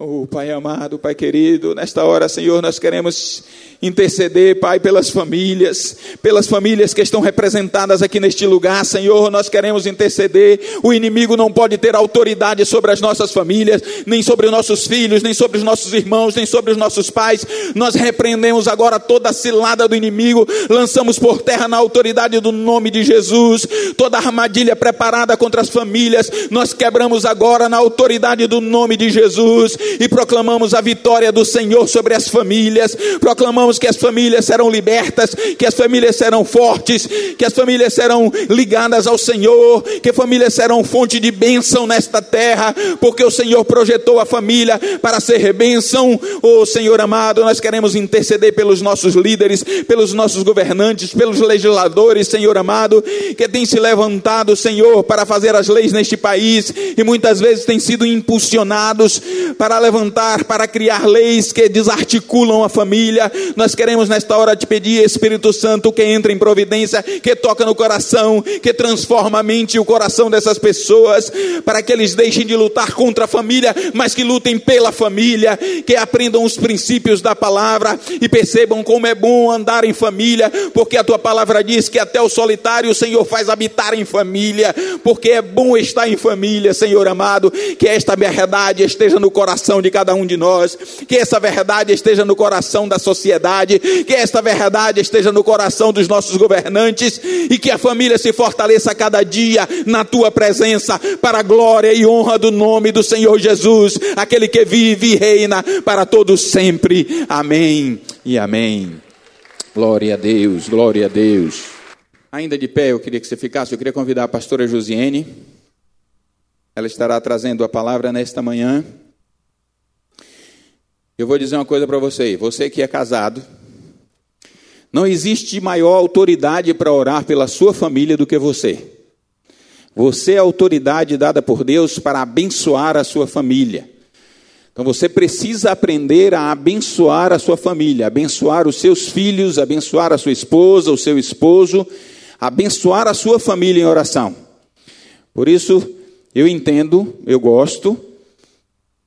Oh, Pai amado, Pai querido, nesta hora, Senhor, nós queremos interceder, Pai, pelas famílias, pelas famílias que estão representadas aqui neste lugar, Senhor, nós queremos interceder. O inimigo não pode ter autoridade sobre as nossas famílias, nem sobre os nossos filhos, nem sobre os nossos irmãos, nem sobre os nossos pais. Nós repreendemos agora toda a cilada do inimigo, lançamos por terra na autoridade do nome de Jesus, toda armadilha preparada contra as famílias, nós quebramos agora na autoridade do nome de Jesus e proclamamos a vitória do Senhor sobre as famílias, proclamamos que as famílias serão libertas, que as famílias serão fortes, que as famílias serão ligadas ao Senhor, que famílias serão fonte de bênção nesta terra, porque o Senhor projetou a família para ser bênção. Oh Senhor amado, nós queremos interceder pelos nossos líderes, pelos nossos governantes, pelos legisladores, Senhor amado, que têm se levantado, Senhor, para fazer as leis neste país e muitas vezes têm sido impulsionados para levantar, para criar leis que desarticulam a família. Nós queremos nesta hora te pedir, Espírito Santo, que entre em providência, que toca no coração, que transforma a mente e o coração dessas pessoas, para que eles deixem de lutar contra a família, mas que lutem pela família, que aprendam os princípios da palavra e percebam como é bom andar em família, porque a tua palavra diz que até o solitário o Senhor faz habitar em família, porque é bom estar em família, Senhor amado, que esta verdade esteja no coração de cada um de nós, que essa verdade esteja no coração da sociedade que esta verdade esteja no coração dos nossos governantes e que a família se fortaleça cada dia na tua presença, para a glória e honra do nome do Senhor Jesus, aquele que vive e reina para todos sempre. Amém e amém. Glória a Deus, glória a Deus. Ainda de pé, eu queria que você ficasse, eu queria convidar a pastora Josiane. Ela estará trazendo a palavra nesta manhã. Eu vou dizer uma coisa para você, você que é casado, não existe maior autoridade para orar pela sua família do que você. Você é a autoridade dada por Deus para abençoar a sua família. Então você precisa aprender a abençoar a sua família, abençoar os seus filhos, abençoar a sua esposa, o seu esposo, abençoar a sua família em oração. Por isso, eu entendo, eu gosto,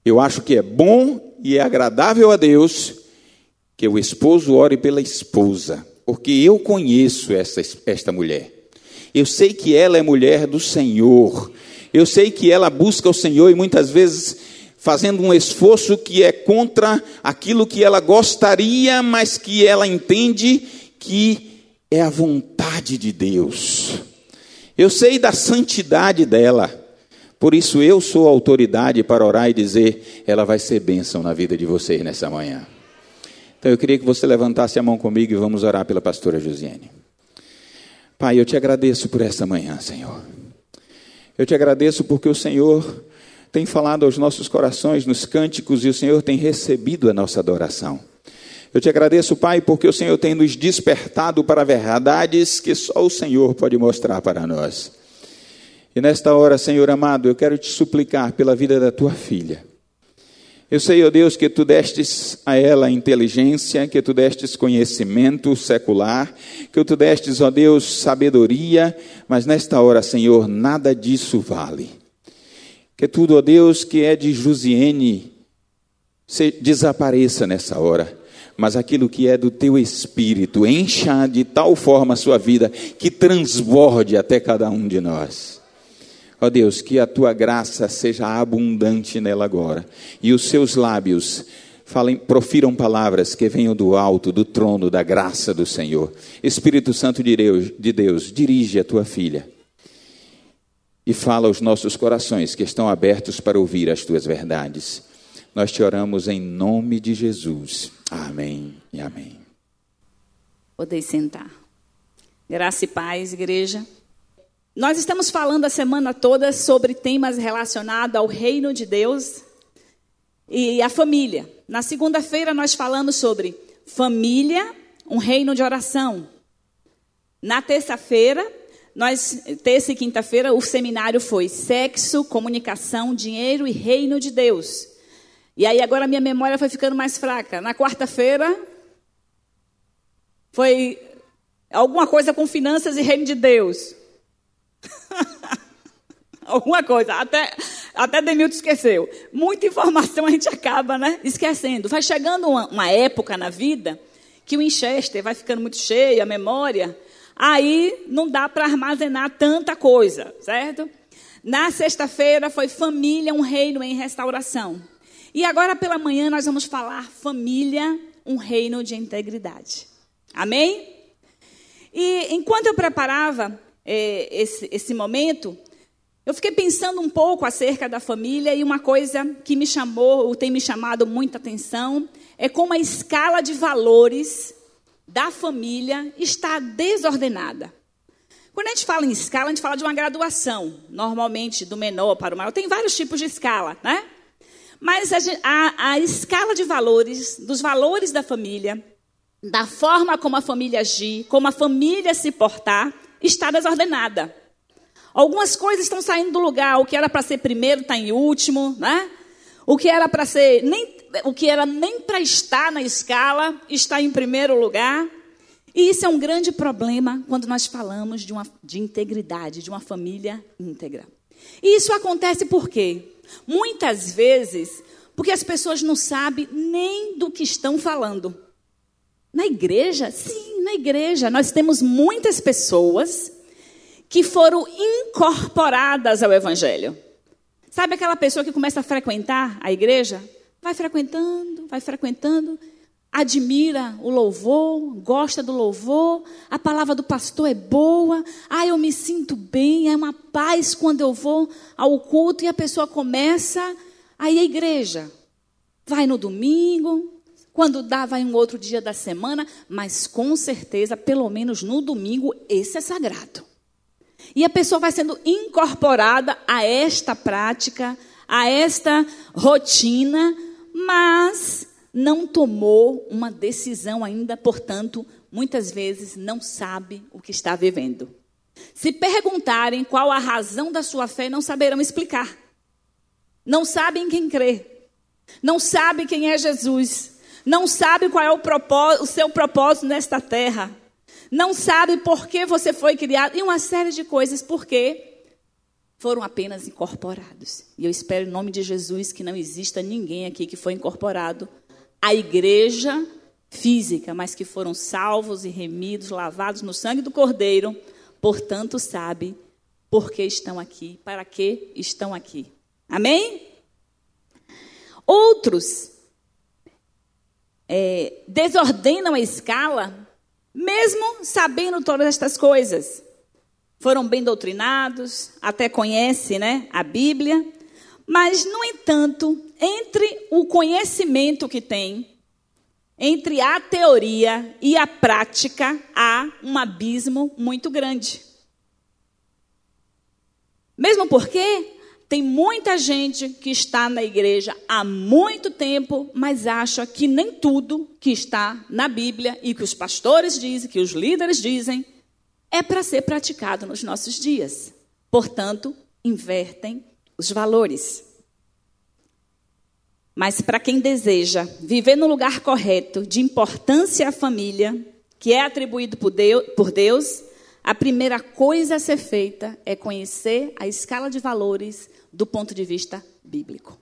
eu acho que é bom e é agradável a Deus que o esposo ore pela esposa, porque eu conheço essa, esta mulher. Eu sei que ela é mulher do Senhor. Eu sei que ela busca o Senhor e muitas vezes fazendo um esforço que é contra aquilo que ela gostaria, mas que ela entende que é a vontade de Deus. Eu sei da santidade dela. Por isso eu sou autoridade para orar e dizer, ela vai ser bênção na vida de vocês nessa manhã. Então eu queria que você levantasse a mão comigo e vamos orar pela pastora Josiane. Pai, eu te agradeço por essa manhã, Senhor. Eu te agradeço porque o Senhor tem falado aos nossos corações nos cânticos e o Senhor tem recebido a nossa adoração. Eu te agradeço, Pai, porque o Senhor tem nos despertado para verdades que só o Senhor pode mostrar para nós. E nesta hora, Senhor amado, eu quero te suplicar pela vida da tua filha. Eu sei, ó Deus, que tu destes a ela inteligência, que tu destes conhecimento secular, que tu destes, ó Deus, sabedoria, mas nesta hora, Senhor, nada disso vale. Que tudo, ó Deus, que é de Jusiene, desapareça nessa hora mas aquilo que é do teu espírito, encha de tal forma a sua vida que transborde até cada um de nós. Ó Deus, que a tua graça seja abundante nela agora. E os seus lábios falem, profiram palavras que venham do alto, do trono, da graça do Senhor. Espírito Santo de Deus, de Deus dirige a tua filha. E fala aos nossos corações que estão abertos para ouvir as tuas verdades. Nós te oramos em nome de Jesus. Amém e amém. Podem sentar. Graça e paz, igreja. Nós estamos falando a semana toda sobre temas relacionados ao reino de Deus e a família. Na segunda-feira nós falamos sobre família, um reino de oração. Na terça-feira, nós terça e quinta-feira o seminário foi sexo, comunicação, dinheiro e reino de Deus. E aí agora minha memória foi ficando mais fraca. Na quarta-feira foi alguma coisa com finanças e reino de Deus. Alguma coisa. Até, Até Demilton esqueceu. Muita informação a gente acaba né, esquecendo. Vai chegando uma, uma época na vida que o Winchester vai ficando muito cheio, a memória, aí não dá para armazenar tanta coisa, certo? Na sexta-feira foi família, um reino em restauração. E agora pela manhã nós vamos falar família, um reino de integridade. Amém? E enquanto eu preparava é, esse, esse momento, eu fiquei pensando um pouco acerca da família e uma coisa que me chamou, ou tem me chamado muita atenção, é como a escala de valores da família está desordenada. Quando a gente fala em escala, a gente fala de uma graduação, normalmente do menor para o maior. Tem vários tipos de escala, né? Mas a, a, a escala de valores, dos valores da família, da forma como a família agir, como a família se portar, está desordenada. Algumas coisas estão saindo do lugar. O que era para ser primeiro está em último, né? O que era para ser nem o que era nem para estar na escala está em primeiro lugar. E isso é um grande problema quando nós falamos de, uma, de integridade, de uma família íntegra. E isso acontece por quê? Muitas vezes porque as pessoas não sabem nem do que estão falando. Na igreja? Sim, na igreja. Nós temos muitas pessoas que foram incorporadas ao Evangelho. Sabe aquela pessoa que começa a frequentar a igreja? Vai frequentando, vai frequentando, admira o louvor, gosta do louvor, a palavra do pastor é boa, ah, eu me sinto bem, é uma paz quando eu vou ao culto e a pessoa começa a ir à igreja. Vai no domingo, quando dá, vai um outro dia da semana, mas com certeza, pelo menos no domingo, esse é sagrado. E a pessoa vai sendo incorporada a esta prática, a esta rotina, mas não tomou uma decisão ainda, portanto, muitas vezes não sabe o que está vivendo. Se perguntarem qual a razão da sua fé, não saberão explicar. Não sabem quem crê. Não sabe quem é Jesus. Não sabe qual é o, propósito, o seu propósito nesta terra não sabe por que você foi criado, e uma série de coisas, porque foram apenas incorporados. E eu espero, em nome de Jesus, que não exista ninguém aqui que foi incorporado à igreja física, mas que foram salvos e remidos, lavados no sangue do Cordeiro, portanto, sabe por que estão aqui, para que estão aqui. Amém? Outros é, desordenam a escala mesmo sabendo todas estas coisas. Foram bem doutrinados, até conhecem né, a Bíblia, mas, no entanto, entre o conhecimento que tem, entre a teoria e a prática, há um abismo muito grande. Mesmo porque tem muita gente que está na igreja há muito tempo, mas acha que nem tudo que está na Bíblia e que os pastores dizem, que os líderes dizem, é para ser praticado nos nossos dias. Portanto, invertem os valores. Mas para quem deseja viver no lugar correto, de importância à família, que é atribuído por Deus, a primeira coisa a ser feita é conhecer a escala de valores do ponto de vista bíblico.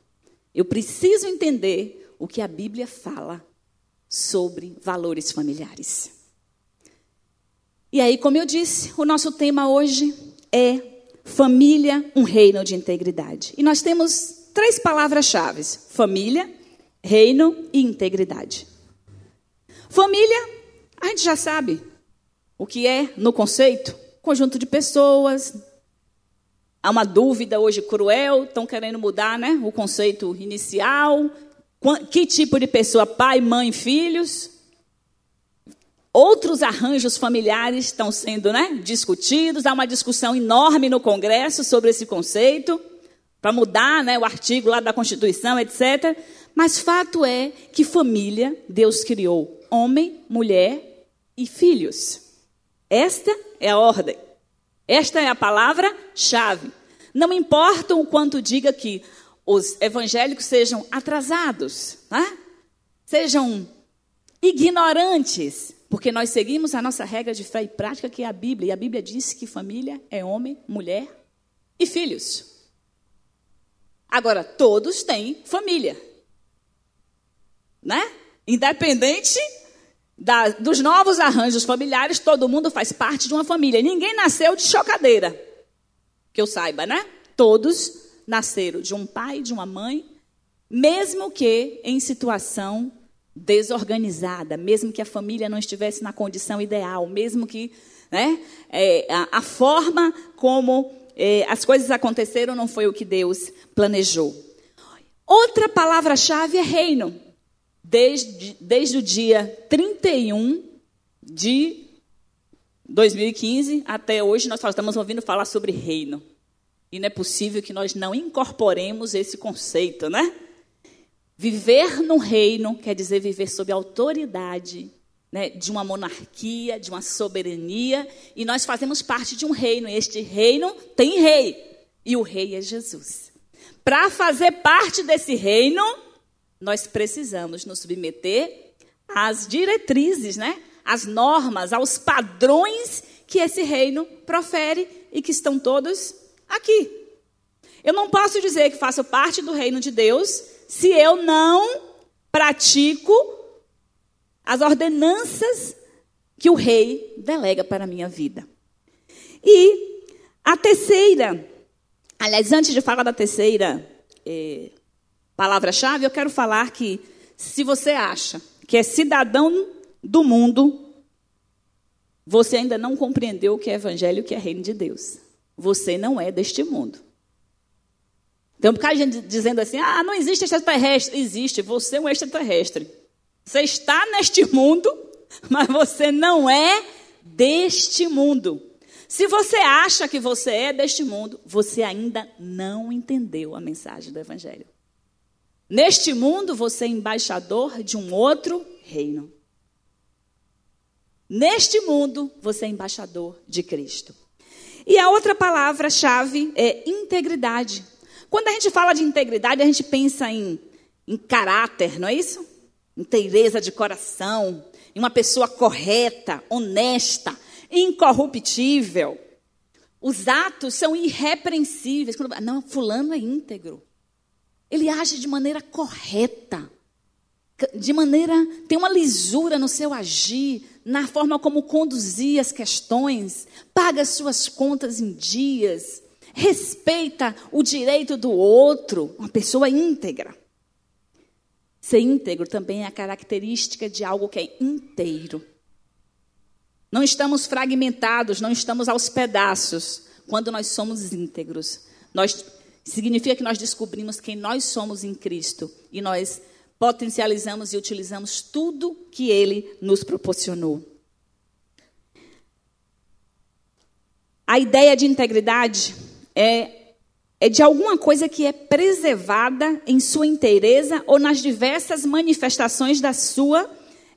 Eu preciso entender o que a Bíblia fala sobre valores familiares. E aí, como eu disse, o nosso tema hoje é família, um reino de integridade. E nós temos três palavras-chave: família, reino e integridade. Família, a gente já sabe o que é no conceito: conjunto de pessoas, Há uma dúvida hoje cruel, estão querendo mudar né, o conceito inicial. Que tipo de pessoa? Pai, mãe, filhos? Outros arranjos familiares estão sendo né, discutidos. Há uma discussão enorme no Congresso sobre esse conceito, para mudar né, o artigo lá da Constituição, etc. Mas fato é que família, Deus criou homem, mulher e filhos. Esta é a ordem. Esta é a palavra-chave. Não importa o quanto diga que os evangélicos sejam atrasados, né? sejam ignorantes, porque nós seguimos a nossa regra de fé e prática, que é a Bíblia. E a Bíblia diz que família é homem, mulher e filhos. Agora, todos têm família. Né? Independente da, dos novos arranjos familiares, todo mundo faz parte de uma família. Ninguém nasceu de chocadeira. Que eu saiba, né? Todos nasceram de um pai, de uma mãe, mesmo que em situação desorganizada, mesmo que a família não estivesse na condição ideal, mesmo que né, é, a, a, forma como é, as coisas aconteceram não foi o que Deus planejou. Outra palavra-chave é reino. Desde, desde o dia 31 de 2015 até hoje, nós estamos ouvindo falar sobre reino. E não é possível que nós não incorporemos esse conceito, né? Viver no reino quer dizer viver sob autoridade né, de uma monarquia, de uma soberania, e nós fazemos parte de um reino. E este reino tem rei, e o rei é Jesus. Para fazer parte desse reino, nós precisamos nos submeter às diretrizes, né, às normas, aos padrões que esse reino profere e que estão todos aqui. Eu não posso dizer que faço parte do reino de Deus se eu não pratico as ordenanças que o rei delega para a minha vida. E a terceira, aliás, antes de falar da terceira eh, palavra-chave, eu quero falar que se você acha que é cidadão do mundo, você ainda não compreendeu o que é evangelho e o que é reino de Deus. Você não é deste mundo. Tem um bocado de gente dizendo assim: ah, não existe extraterrestre. Existe, você é um extraterrestre. Você está neste mundo, mas você não é deste mundo. Se você acha que você é deste mundo, você ainda não entendeu a mensagem do Evangelho. Neste mundo, você é embaixador de um outro reino. Neste mundo, você é embaixador de Cristo. E a outra palavra-chave é integridade. Quando a gente fala de integridade, a gente pensa em, em caráter, não é isso? Inteireza de coração, em uma pessoa correta, honesta, incorruptível. Os atos são irrepreensíveis. Não, fulano é íntegro. Ele age de maneira correta. De maneira. tem uma lisura no seu agir, na forma como conduzir as questões, paga as suas contas em dias respeita o direito do outro, uma pessoa íntegra. Ser íntegro também é a característica de algo que é inteiro. Não estamos fragmentados, não estamos aos pedaços quando nós somos íntegros. Nós significa que nós descobrimos quem nós somos em Cristo e nós potencializamos e utilizamos tudo que ele nos proporcionou. A ideia de integridade é, é de alguma coisa que é preservada em sua inteireza ou nas diversas manifestações da sua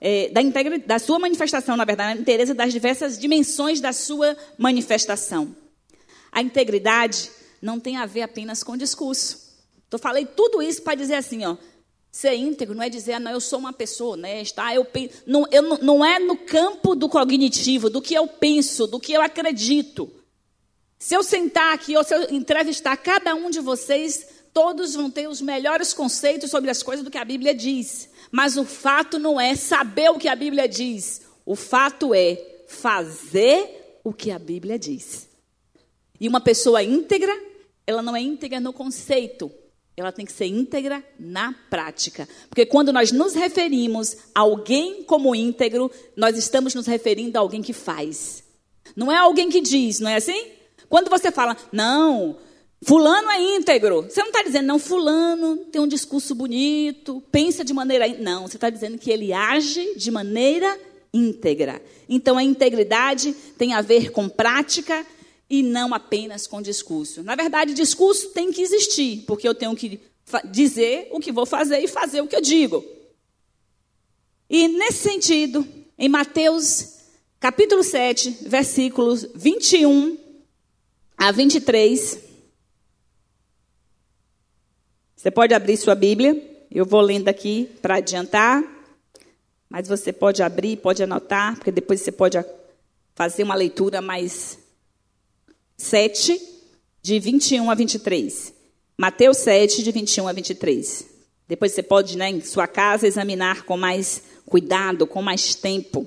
é, da, da sua manifestação, na verdade, na inteireza das diversas dimensões da sua manifestação. A integridade não tem a ver apenas com discurso. Então, falei tudo isso para dizer assim, ó, ser íntegro não é dizer, ah, não, eu sou uma pessoa honesta, ah, eu, não, eu, não é no campo do cognitivo, do que eu penso, do que eu acredito. Se eu sentar aqui ou se eu entrevistar cada um de vocês, todos vão ter os melhores conceitos sobre as coisas do que a Bíblia diz. Mas o fato não é saber o que a Bíblia diz. O fato é fazer o que a Bíblia diz. E uma pessoa íntegra, ela não é íntegra no conceito, ela tem que ser íntegra na prática. Porque quando nós nos referimos a alguém como íntegro, nós estamos nos referindo a alguém que faz. Não é alguém que diz, não é assim? Quando você fala, não, fulano é íntegro, você não está dizendo, não, fulano tem um discurso bonito, pensa de maneira. Não, você está dizendo que ele age de maneira íntegra. Então a integridade tem a ver com prática e não apenas com discurso. Na verdade, discurso tem que existir, porque eu tenho que dizer o que vou fazer e fazer o que eu digo. E nesse sentido, em Mateus capítulo 7, versículos 21 a 23. Você pode abrir sua Bíblia. Eu vou lendo aqui para adiantar. Mas você pode abrir, pode anotar, porque depois você pode fazer uma leitura mais 7, de 21 a 23. Mateus 7, de 21 a 23. Depois você pode, né, em sua casa, examinar com mais cuidado, com mais tempo.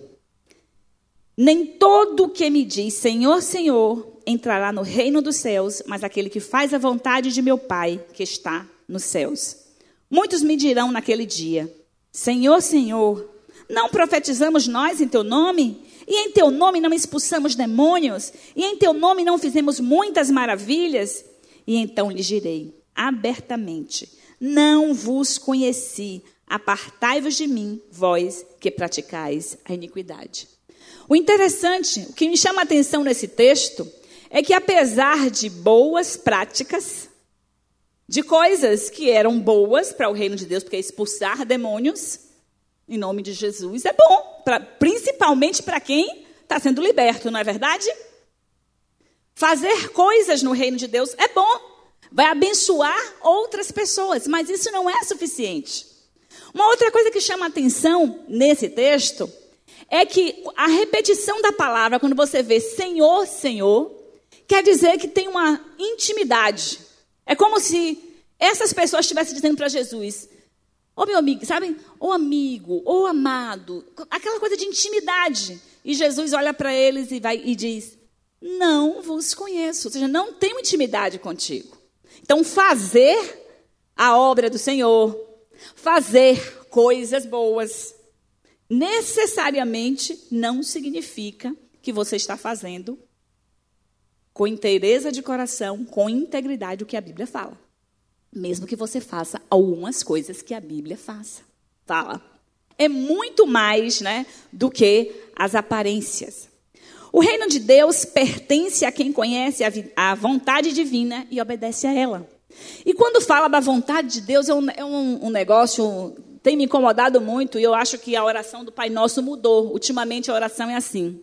Nem todo que me diz Senhor, Senhor entrará no reino dos céus, mas aquele que faz a vontade de meu Pai que está nos céus. Muitos me dirão naquele dia: Senhor, Senhor, não profetizamos nós em teu nome? E em teu nome não expulsamos demônios? E em teu nome não fizemos muitas maravilhas? E então lhes direi abertamente: Não vos conheci, apartai-vos de mim, vós que praticais a iniquidade. O interessante, o que me chama a atenção nesse texto, é que apesar de boas práticas, de coisas que eram boas para o reino de Deus, porque expulsar demônios, em nome de Jesus, é bom, pra, principalmente para quem está sendo liberto, não é verdade? Fazer coisas no reino de Deus é bom, vai abençoar outras pessoas, mas isso não é suficiente. Uma outra coisa que chama atenção nesse texto é que a repetição da palavra, quando você vê Senhor, Senhor, quer dizer que tem uma intimidade. É como se essas pessoas estivessem dizendo para Jesus: Ô oh, meu amigo, sabe? Ô oh, amigo, ô oh, amado, aquela coisa de intimidade. E Jesus olha para eles e vai e diz: Não vos conheço, ou seja, não tenho intimidade contigo. Então, fazer a obra do Senhor, fazer coisas boas, necessariamente não significa que você está fazendo com inteireza de coração, com integridade o que a Bíblia fala. Mesmo que você faça algumas coisas que a Bíblia faça. Fala. É muito mais né, do que as aparências. O reino de Deus pertence a quem conhece a, a vontade divina e obedece a ela. E quando fala da vontade de Deus, é um, é um, um negócio tem me incomodado muito e eu acho que a oração do Pai Nosso mudou. Ultimamente a oração é assim: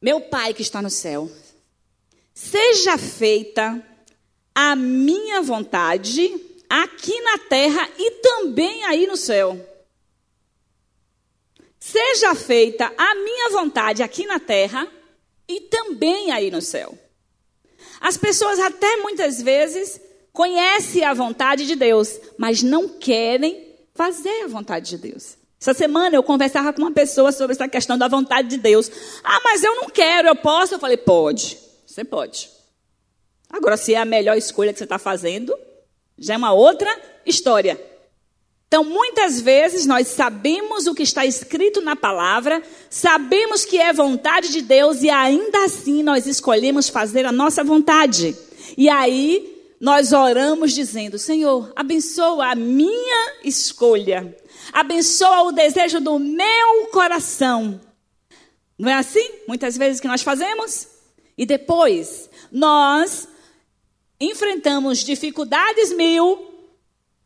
Meu Pai que está no céu, seja feita a minha vontade aqui na terra e também aí no céu. Seja feita a minha vontade aqui na terra e também aí no céu. As pessoas até muitas vezes conhecem a vontade de Deus, mas não querem fazer a vontade de Deus. Essa semana eu conversava com uma pessoa sobre essa questão da vontade de Deus. Ah, mas eu não quero, eu posso? Eu falei, pode, você pode. Agora, se é a melhor escolha que você está fazendo, já é uma outra história. Então, muitas vezes nós sabemos o que está escrito na palavra, sabemos que é vontade de Deus e ainda assim nós escolhemos fazer a nossa vontade. E aí nós oramos dizendo: Senhor, abençoa a minha escolha, abençoa o desejo do meu coração. Não é assim? Muitas vezes que nós fazemos? E depois nós enfrentamos dificuldades mil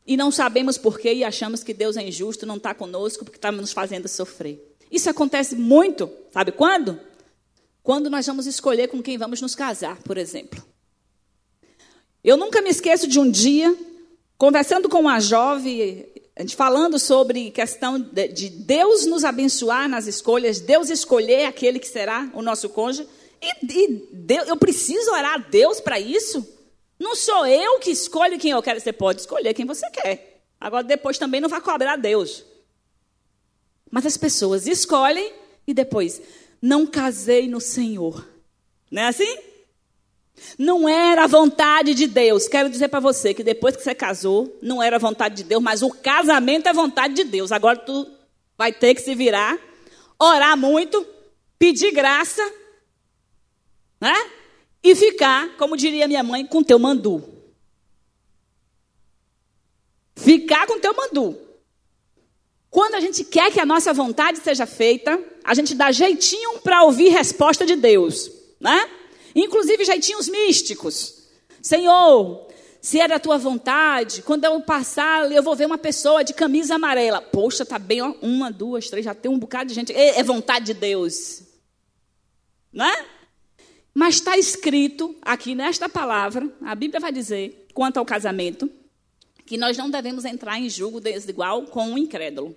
e não sabemos porquê e achamos que Deus é injusto, não está conosco porque está nos fazendo sofrer. Isso acontece muito, sabe quando? Quando nós vamos escolher com quem vamos nos casar, por exemplo. Eu nunca me esqueço de um dia, conversando com uma jovem, falando sobre questão de Deus nos abençoar nas escolhas, Deus escolher aquele que será o nosso cônjuge. E, e Deus, eu preciso orar a Deus para isso? Não sou eu que escolho quem eu quero. Você pode escolher quem você quer. Agora, depois também não vai cobrar Deus. Mas as pessoas escolhem e depois, não casei no Senhor. Não é assim? Não era a vontade de Deus. Quero dizer para você que depois que você casou, não era a vontade de Deus, mas o casamento é vontade de Deus. Agora tu vai ter que se virar, orar muito, pedir graça, né? E ficar, como diria minha mãe, com teu mandu. Ficar com teu mandu. Quando a gente quer que a nossa vontade seja feita, a gente dá jeitinho para ouvir resposta de Deus, né? Inclusive jeitinhos místicos. Senhor, se é da tua vontade, quando eu passar, eu vou ver uma pessoa de camisa amarela. Poxa, tá bem, ó, uma, duas, três, já tem um bocado de gente. É, é vontade de Deus. Não é? Mas está escrito aqui nesta palavra, a Bíblia vai dizer, quanto ao casamento, que nós não devemos entrar em julgo desigual com um incrédulo.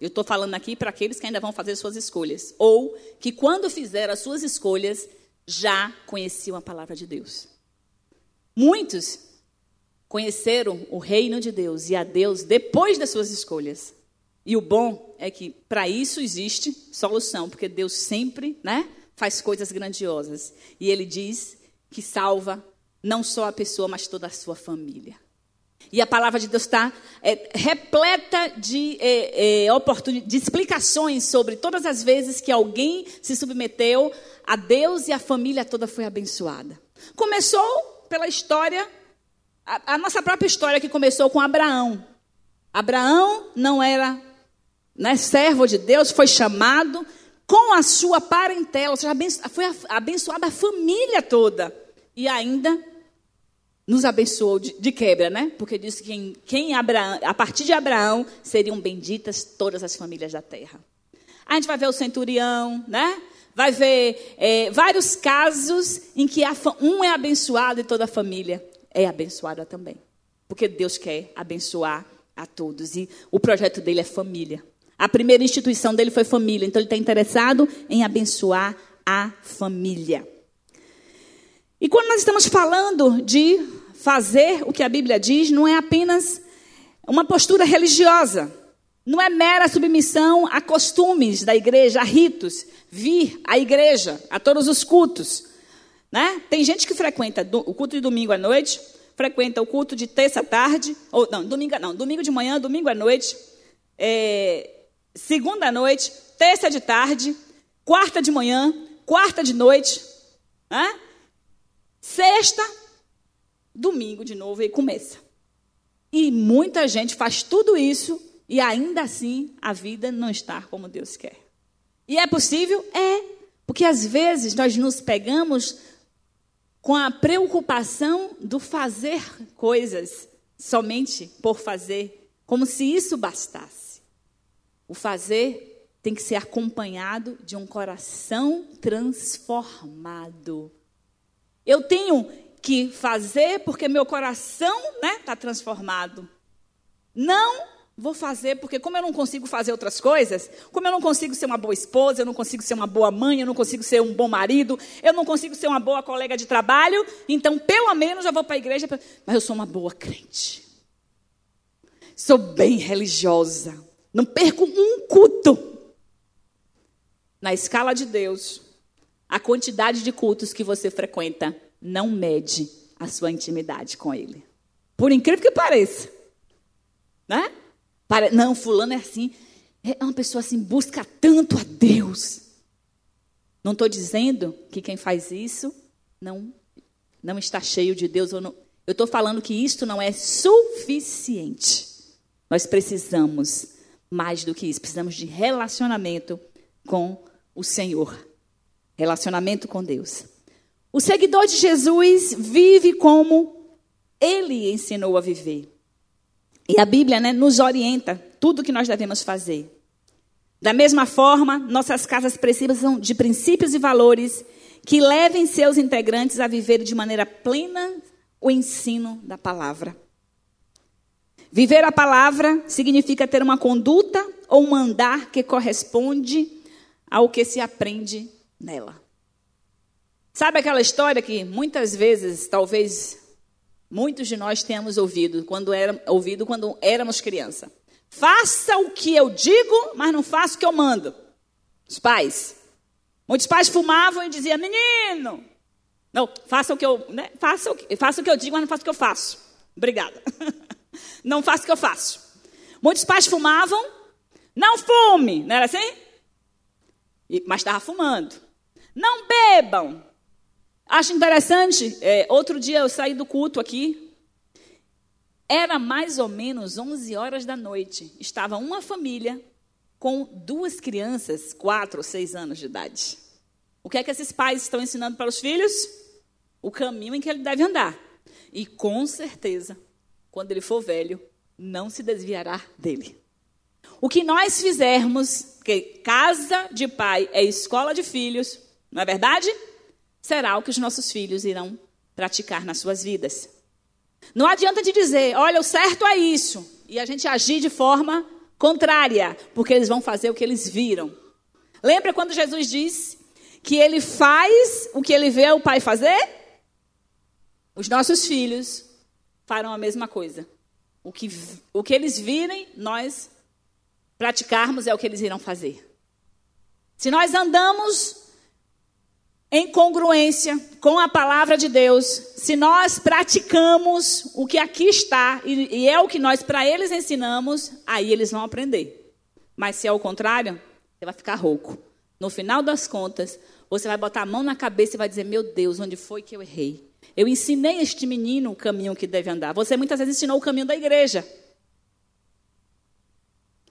Eu estou falando aqui para aqueles que ainda vão fazer suas escolhas. Ou que quando fizer as suas escolhas, já conheciam a palavra de Deus. Muitos conheceram o reino de Deus e a Deus depois das suas escolhas. E o bom é que para isso existe solução, porque Deus sempre, né, faz coisas grandiosas. E ele diz que salva não só a pessoa, mas toda a sua família. E a palavra de Deus está é, repleta de, é, é, de explicações sobre todas as vezes que alguém se submeteu a Deus e a família toda foi abençoada. Começou pela história, a, a nossa própria história que começou com Abraão. Abraão não era né, servo de Deus, foi chamado com a sua parentela, ou seja, foi abençoada a família toda. E ainda nos abençoou de, de quebra, né? Porque disse que quem, quem Abraão, a partir de Abraão seriam benditas todas as famílias da terra. A gente vai ver o centurião, né? Vai ver é, vários casos em que a, um é abençoado e toda a família é abençoada também. Porque Deus quer abençoar a todos. E o projeto dele é família. A primeira instituição dele foi família, então ele está interessado em abençoar a família. E quando nós estamos falando de fazer o que a Bíblia diz, não é apenas uma postura religiosa, não é mera submissão a costumes da igreja, a ritos, vir à igreja, a todos os cultos. Né? Tem gente que frequenta o culto de domingo à noite, frequenta o culto de terça à tarde, ou não, domingo não, domingo de manhã, domingo à noite, é, segunda noite, terça de tarde, quarta de manhã, quarta de noite, né? sexta, domingo de novo e começa. E muita gente faz tudo isso e ainda assim a vida não está como Deus quer. E é possível? É. Porque às vezes nós nos pegamos com a preocupação do fazer coisas somente por fazer, como se isso bastasse. O fazer tem que ser acompanhado de um coração transformado. Eu tenho que fazer porque meu coração está né, tá transformado. Não vou fazer porque, como eu não consigo fazer outras coisas, como eu não consigo ser uma boa esposa, eu não consigo ser uma boa mãe, eu não consigo ser um bom marido, eu não consigo ser uma boa colega de trabalho, então, pelo menos, eu vou para a igreja, mas eu sou uma boa crente. Sou bem religiosa. Não perco um culto. Na escala de Deus, a quantidade de cultos que você frequenta não mede a sua intimidade com Ele. Por incrível que pareça. Né? Não, fulano é assim. É uma pessoa assim, busca tanto a Deus. Não estou dizendo que quem faz isso não, não está cheio de Deus. Não, eu estou falando que isto não é suficiente. Nós precisamos mais do que isso. Precisamos de relacionamento com o Senhor. Relacionamento com Deus. O seguidor de Jesus vive como ele ensinou a viver. E a Bíblia né, nos orienta tudo o que nós devemos fazer. Da mesma forma, nossas casas precisam de princípios e valores que levem seus integrantes a viver de maneira plena o ensino da palavra. Viver a palavra significa ter uma conduta ou um andar que corresponde ao que se aprende nela. Sabe aquela história que muitas vezes, talvez muitos de nós tenhamos ouvido quando, era, ouvido quando éramos criança? Faça o que eu digo, mas não faça o que eu mando. Os pais. Muitos pais fumavam e diziam, menino, não, faça o que eu, né, faça, o, faça o que eu digo, mas não faça o que eu faço. Obrigada. Não faço o que eu faço. Muitos pais fumavam, não fume, não era assim? Mas estava fumando. Não bebam. Acho interessante, é, outro dia eu saí do culto aqui, era mais ou menos 11 horas da noite. Estava uma família com duas crianças, quatro ou seis anos de idade. O que é que esses pais estão ensinando para os filhos? O caminho em que ele deve andar. E com certeza quando ele for velho, não se desviará dele. O que nós fizermos, que casa de pai é escola de filhos, não é verdade? Será o que os nossos filhos irão praticar nas suas vidas. Não adianta de dizer, olha, o certo é isso, e a gente agir de forma contrária, porque eles vão fazer o que eles viram. Lembra quando Jesus disse que ele faz o que ele vê o pai fazer? Os nossos filhos farão a mesma coisa. O que, o que eles virem, nós praticarmos é o que eles irão fazer. Se nós andamos em congruência com a palavra de Deus, se nós praticamos o que aqui está e, e é o que nós para eles ensinamos, aí eles vão aprender. Mas se é o contrário, você vai ficar rouco. No final das contas, você vai botar a mão na cabeça e vai dizer: Meu Deus, onde foi que eu errei? Eu ensinei este menino o caminho que deve andar. Você muitas vezes ensinou o caminho da igreja.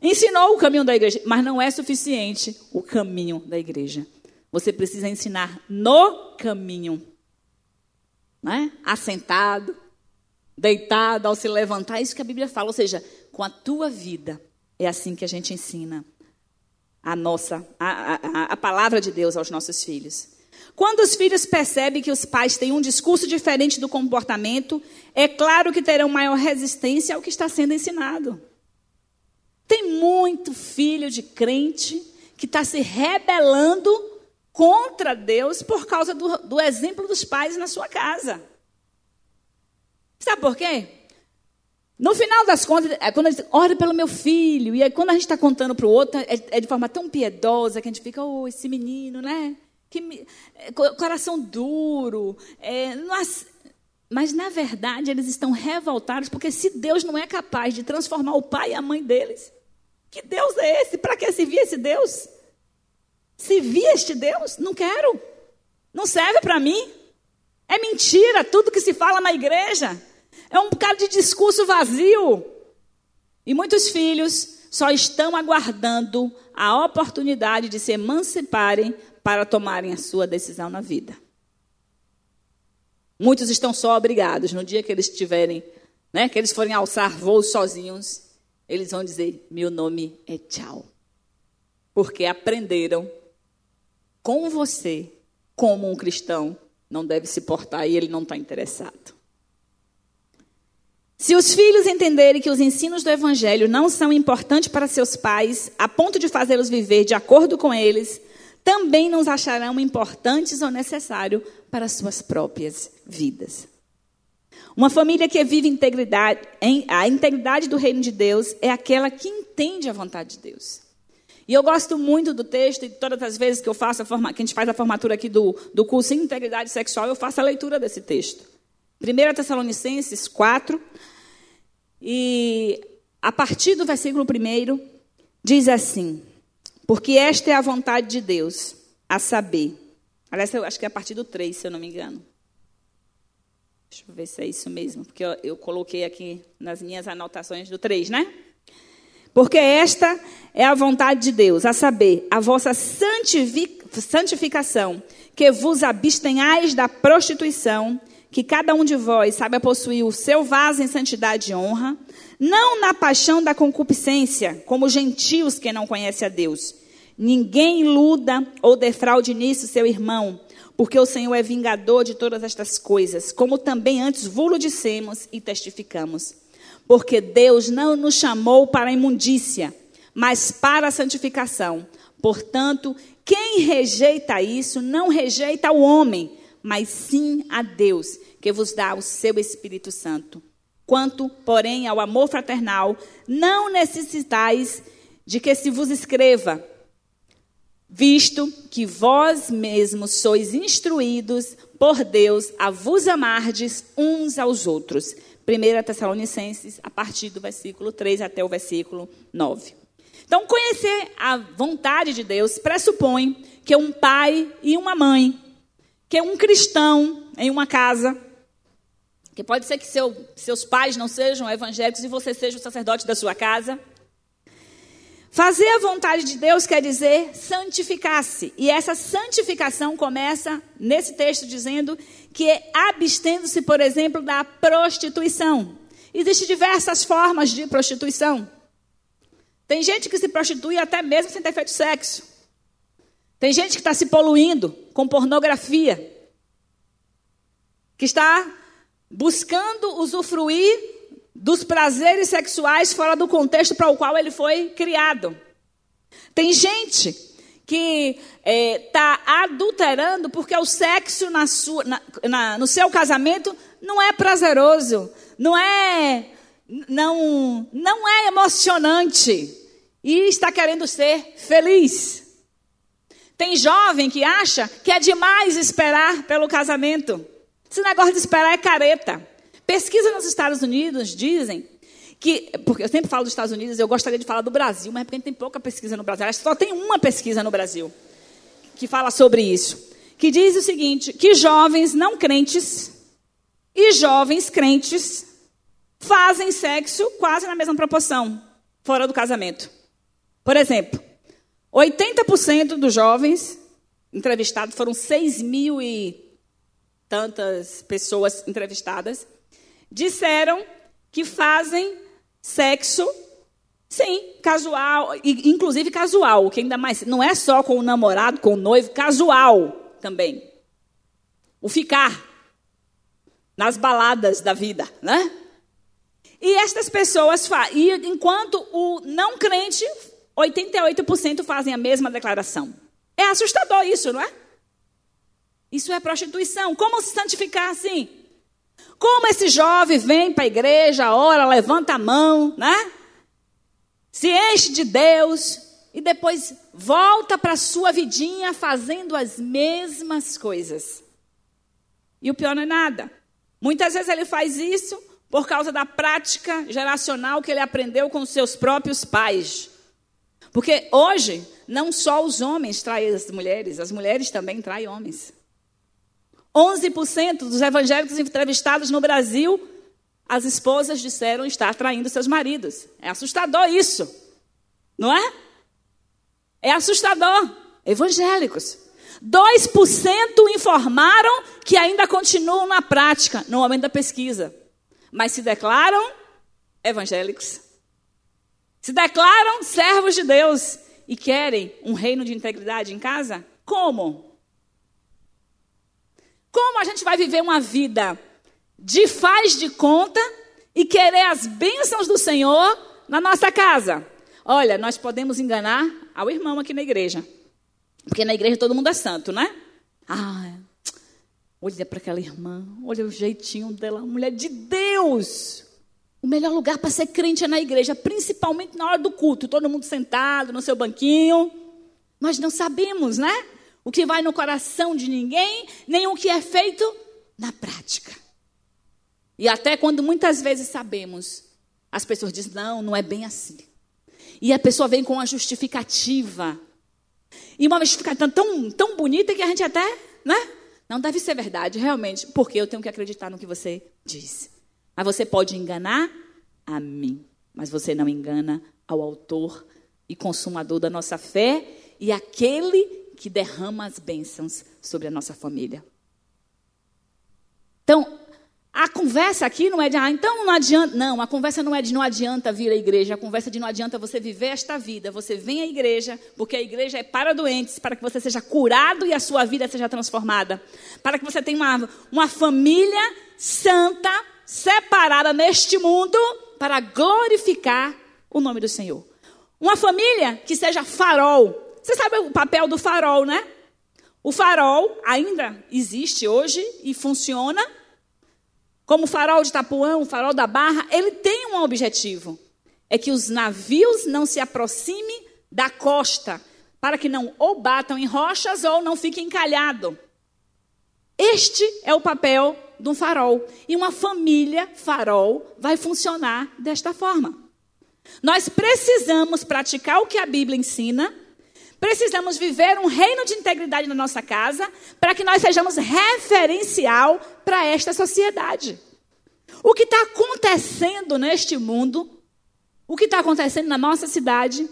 Ensinou o caminho da igreja, mas não é suficiente o caminho da igreja. Você precisa ensinar no caminho. Né? Assentado, deitado, ao se levantar. É isso que a Bíblia fala. Ou seja, com a tua vida. É assim que a gente ensina a nossa, a, a, a palavra de Deus aos nossos filhos. Quando os filhos percebem que os pais têm um discurso diferente do comportamento, é claro que terão maior resistência ao que está sendo ensinado. Tem muito filho de crente que está se rebelando contra Deus por causa do, do exemplo dos pais na sua casa. Sabe por quê? No final das contas, é quando a gente ora pelo meu filho, e aí quando a gente está contando para o outro, é, é, de forma tão piedosa que a gente fica, oh, esse menino, né? Que, coração duro. É, mas, na verdade, eles estão revoltados, porque se Deus não é capaz de transformar o pai e a mãe deles, que Deus é esse? Para que servir esse Deus? Servir este Deus? Não quero. Não serve para mim. É mentira tudo que se fala na igreja. É um bocado de discurso vazio. E muitos filhos só estão aguardando a oportunidade de se emanciparem para tomarem a sua decisão na vida. Muitos estão só obrigados. No dia que eles tiverem, né, que eles forem alçar voos sozinhos, eles vão dizer: Meu nome é tchau. Porque aprenderam com você como um cristão não deve se portar e ele não está interessado. Se os filhos entenderem que os ensinos do Evangelho não são importantes para seus pais, a ponto de fazê-los viver de acordo com eles, também não acharão importantes ou necessários para suas próprias vidas. Uma família que vive integridade, a integridade do reino de Deus é aquela que entende a vontade de Deus. E eu gosto muito do texto, e todas as vezes que eu faço a forma, que a gente faz a formatura aqui do, do curso integridade sexual, eu faço a leitura desse texto. 1 Tessalonicenses 4, e a partir do versículo 1, diz assim: Porque esta é a vontade de Deus, a saber. Aliás, eu acho que é a partir do 3, se eu não me engano. Deixa eu ver se é isso mesmo, porque eu, eu coloquei aqui nas minhas anotações do 3, né? Porque esta é a vontade de Deus, a saber, a vossa santificação, que vos abstenhais da prostituição, que cada um de vós saiba possuir o seu vaso em santidade e honra, não na paixão da concupiscência, como gentios que não conhecem a Deus. Ninguém iluda ou defraude nisso seu irmão, porque o Senhor é vingador de todas estas coisas, como também antes vulo dissemos e testificamos. Porque Deus não nos chamou para a imundícia, mas para a santificação. Portanto, quem rejeita isso, não rejeita o homem, mas sim a Deus, que vos dá o seu Espírito Santo. Quanto, porém, ao amor fraternal, não necessitais de que se vos escreva, visto que vós mesmos sois instruídos por Deus a vos amardes uns aos outros. 1 Tessalonicenses, a partir do versículo 3 até o versículo 9. Então, conhecer a vontade de Deus pressupõe que um pai e uma mãe, que um cristão em uma casa, que pode ser que seu, seus pais não sejam evangélicos e você seja o sacerdote da sua casa. Fazer a vontade de Deus quer dizer santificar-se. E essa santificação começa nesse texto dizendo que é abstendo-se, por exemplo, da prostituição. Existem diversas formas de prostituição. Tem gente que se prostitui até mesmo sem ter feito sexo. Tem gente que está se poluindo com pornografia. Que está buscando usufruir dos prazeres sexuais fora do contexto para o qual ele foi criado. Tem gente que está é, tá adulterando porque o sexo na sua, na, na, no seu casamento não é prazeroso, não é não não é emocionante e está querendo ser feliz. Tem jovem que acha que é demais esperar pelo casamento. Esse negócio de esperar é careta. Pesquisa nos Estados Unidos dizem que, porque eu sempre falo dos Estados Unidos, eu gostaria de falar do Brasil, mas é porque tem pouca pesquisa no Brasil. Acho que só tem uma pesquisa no Brasil que fala sobre isso. Que diz o seguinte: que jovens não crentes e jovens crentes fazem sexo quase na mesma proporção, fora do casamento. Por exemplo, 80% dos jovens entrevistados, foram 6 mil e tantas pessoas entrevistadas, disseram que fazem sexo, sim, casual, inclusive casual, que ainda mais, não é só com o namorado, com o noivo, casual também. O ficar nas baladas da vida, né? E estas pessoas, e enquanto o não crente 88% fazem a mesma declaração. É assustador isso, não é? Isso é prostituição. Como se santificar assim? Como esse jovem vem para a igreja, ora, levanta a mão, né? Se enche de Deus e depois volta para a sua vidinha fazendo as mesmas coisas. E o pior não é nada. Muitas vezes ele faz isso por causa da prática geracional que ele aprendeu com seus próprios pais. Porque hoje, não só os homens traem as mulheres, as mulheres também traem homens. 11% dos evangélicos entrevistados no Brasil, as esposas disseram estar traindo seus maridos. É assustador isso, não é? É assustador. Evangélicos. 2% informaram que ainda continuam na prática no momento da pesquisa, mas se declaram evangélicos se declaram servos de Deus e querem um reino de integridade em casa? Como? Como a gente vai viver uma vida de faz de conta e querer as bênçãos do Senhor na nossa casa? Olha, nós podemos enganar ao irmão aqui na igreja. Porque na igreja todo mundo é santo, né? Ah, olha para aquela irmã, olha o jeitinho dela, mulher de Deus. O melhor lugar para ser crente é na igreja, principalmente na hora do culto, todo mundo sentado no seu banquinho. Nós não sabemos, né? O que vai no coração de ninguém, nem o que é feito na prática. E até quando muitas vezes sabemos, as pessoas dizem: não, não é bem assim. E a pessoa vem com uma justificativa. E uma justificativa tão, tão bonita que a gente até, né? Não deve ser verdade, realmente, porque eu tenho que acreditar no que você disse. Mas você pode enganar a mim, mas você não engana ao autor e consumador da nossa fé e aquele que derrama as bênçãos sobre a nossa família. Então, a conversa aqui não é de, ah, então não adianta. Não, a conversa não é de não adianta vir à igreja, a conversa é de não adianta você viver esta vida. Você vem à igreja, porque a igreja é para doentes, para que você seja curado e a sua vida seja transformada. Para que você tenha uma, uma família santa, separada neste mundo para glorificar o nome do Senhor. Uma família que seja farol. Você sabe o papel do farol, né? O farol ainda existe hoje e funciona. Como o farol de Tapuã, o farol da Barra, ele tem um objetivo. É que os navios não se aproximem da costa, para que não ou batam em rochas ou não fiquem encalhados. Este é o papel de um farol. E uma família farol vai funcionar desta forma. Nós precisamos praticar o que a Bíblia ensina, precisamos viver um reino de integridade na nossa casa, para que nós sejamos referencial para esta sociedade. O que está acontecendo neste mundo, o que está acontecendo na nossa cidade.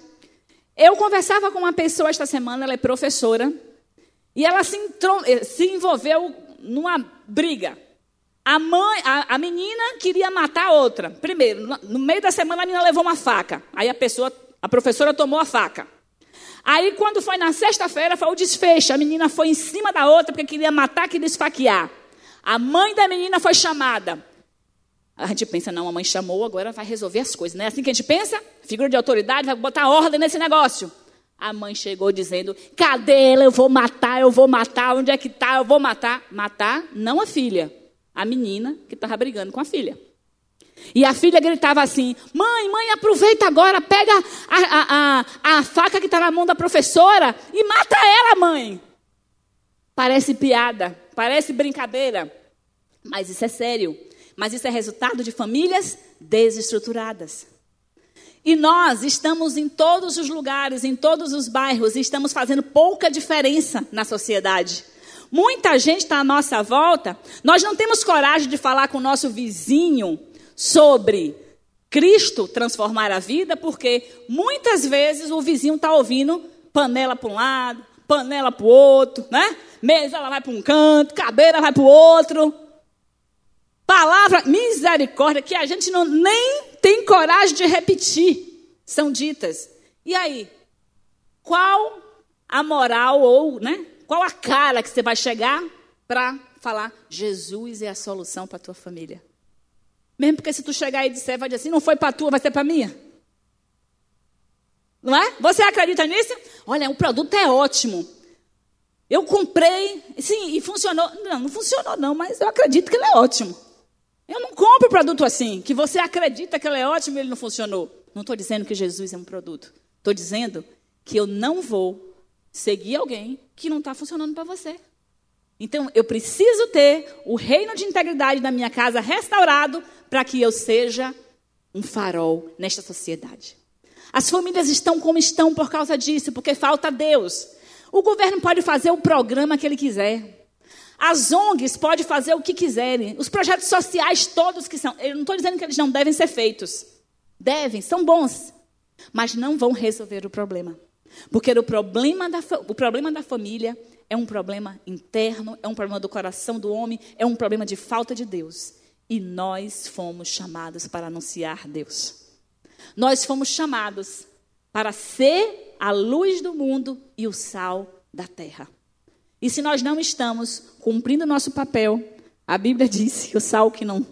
Eu conversava com uma pessoa esta semana, ela é professora, e ela se, se envolveu numa briga a mãe, a, a, menina queria matar a outra. Primeiro, no, no, meio da semana a menina levou uma faca. Aí a pessoa, a professora tomou a faca. Aí quando foi na sexta-feira foi o desfecho. A menina foi em cima da outra porque queria matar, queria esfaquear. A mãe da menina foi chamada. A gente pensa, não, a mãe chamou, agora vai resolver as coisas. Não é assim que a gente pensa? Figura de autoridade vai botar ordem nesse negócio. A mãe chegou dizendo: cadê ela? Eu vou matar, eu vou matar. Onde é que está? Eu vou matar. Matar, não a filha a menina que estava brigando com a filha. E a filha gritava assim: Mãe, mãe, aproveita agora, pega a, a, a, a faca que está na mão da professora e mata ela, mãe. Parece piada, parece brincadeira, mas isso é sério. Mas isso é resultado de famílias desestruturadas. E nós estamos em todos os lugares, em todos os bairros, e estamos fazendo pouca diferença na sociedade. Muita gente está à nossa volta, nós não temos coragem de falar com o nosso vizinho sobre Cristo transformar a vida, porque muitas vezes o vizinho está ouvindo panela para um lado, panela para o outro, né? Mesa ela vai para um canto, cadeira vai para o outro. Palavra misericórdia que a gente não, nem tem coragem de repetir, são ditas. E aí, qual a moral ou, né? Qual a cara que você vai chegar para falar Jesus é a solução para tua família? Mesmo porque se tu chegar e disser, vai dizer assim, não foi para tua, vai ser para minha. Não é? Você acredita nisso? Olha, o produto é ótimo. Eu comprei, sim, e funcionou. Não, não funcionou não, mas eu acredito que ele é ótimo. Eu não compro produto assim, que você acredita que ele é ótimo e ele não funcionou. Não estou dizendo que Jesus é um produto. Estou dizendo que eu não vou seguir alguém que não está funcionando para você. Então, eu preciso ter o reino de integridade da minha casa restaurado para que eu seja um farol nesta sociedade. As famílias estão como estão por causa disso, porque falta Deus. O governo pode fazer o programa que ele quiser. As ONGs podem fazer o que quiserem. Os projetos sociais todos que são. Eu não estou dizendo que eles não devem ser feitos. Devem, são bons. Mas não vão resolver o problema. Porque o problema da, o problema da família é um problema interno, é um problema do coração do homem, é um problema de falta de Deus. E nós fomos chamados para anunciar Deus. Nós fomos chamados para ser a luz do mundo e o sal da terra. E se nós não estamos cumprindo nosso papel, a Bíblia diz que o sal que não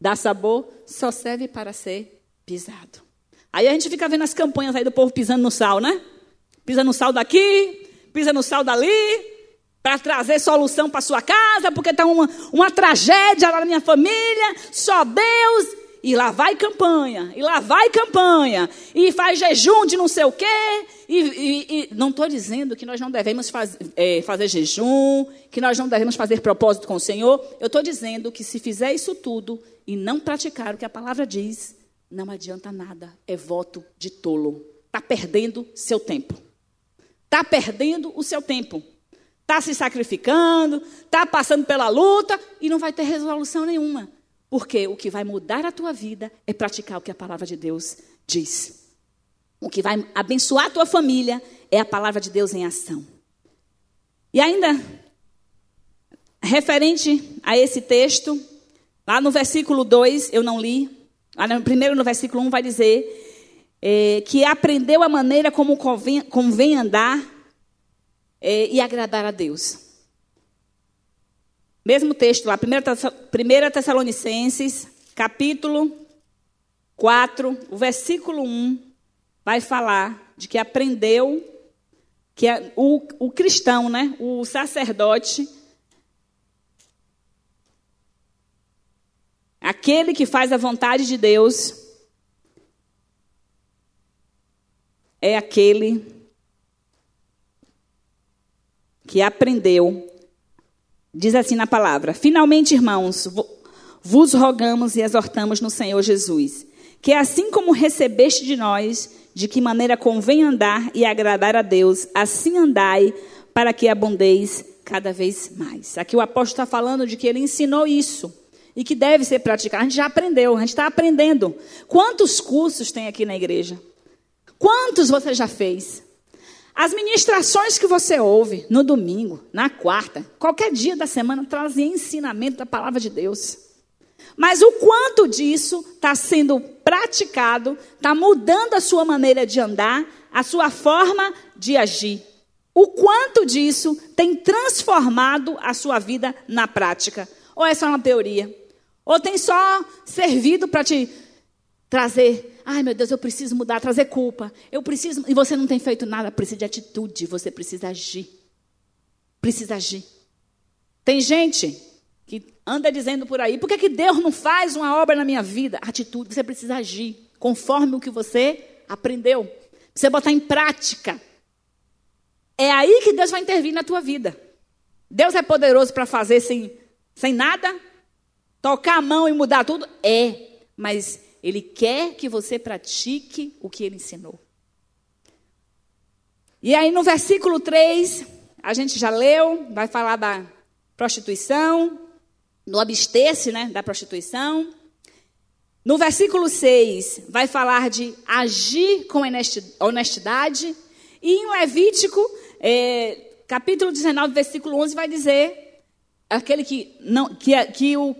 dá sabor só serve para ser pisado. Aí a gente fica vendo as campanhas aí do povo pisando no sal, né? Pisa no sal daqui, pisa no sal dali, para trazer solução para sua casa, porque está uma, uma tragédia lá na minha família, só Deus. E lá vai campanha, e lá vai campanha, e faz jejum de não sei o quê. E, e, e não estou dizendo que nós não devemos faz, é, fazer jejum, que nós não devemos fazer propósito com o Senhor. Eu estou dizendo que se fizer isso tudo e não praticar o que a palavra diz, não adianta nada. É voto de tolo. Está perdendo seu tempo. Está perdendo o seu tempo está se sacrificando, está passando pela luta e não vai ter resolução nenhuma. Porque o que vai mudar a tua vida é praticar o que a palavra de Deus diz. O que vai abençoar a tua família é a palavra de Deus em ação. E ainda, referente a esse texto, lá no versículo 2, eu não li, primeiro no versículo 1 vai dizer é, que aprendeu a maneira como convém, convém andar é, e agradar a Deus. Mesmo texto lá, 1 Tessalonicenses, capítulo 4, o versículo 1, vai falar de que aprendeu que o, o cristão, né, o sacerdote, aquele que faz a vontade de Deus, é aquele que aprendeu, diz assim na palavra: Finalmente, irmãos, vos rogamos e exortamos no Senhor Jesus, que assim como recebeste de nós, de que maneira convém andar e agradar a Deus, assim andai, para que abundeis cada vez mais. Aqui o apóstolo está falando de que ele ensinou isso e que deve ser praticado. A gente já aprendeu, a gente está aprendendo. Quantos cursos tem aqui na igreja? Quantos você já fez? As ministrações que você ouve no domingo, na quarta, qualquer dia da semana, trazem ensinamento da palavra de Deus. Mas o quanto disso está sendo praticado, está mudando a sua maneira de andar, a sua forma de agir. O quanto disso tem transformado a sua vida na prática. Ou é só uma teoria? Ou tem só servido para te trazer, ai meu Deus, eu preciso mudar, trazer culpa. Eu preciso, e você não tem feito nada, precisa de atitude, você precisa agir. Precisa agir. Tem gente que anda dizendo por aí, por que, que Deus não faz uma obra na minha vida? Atitude, você precisa agir conforme o que você aprendeu. Você botar em prática. É aí que Deus vai intervir na tua vida. Deus é poderoso para fazer sem, sem nada? Tocar a mão e mudar tudo? É. Mas Ele quer que você pratique o que Ele ensinou. E aí no versículo 3, a gente já leu, vai falar da prostituição, no abster-se né, da prostituição. No versículo 6, vai falar de agir com honestidade. E em Levítico, é, capítulo 19, versículo 11, vai dizer aquele que, não, que, que o, uh,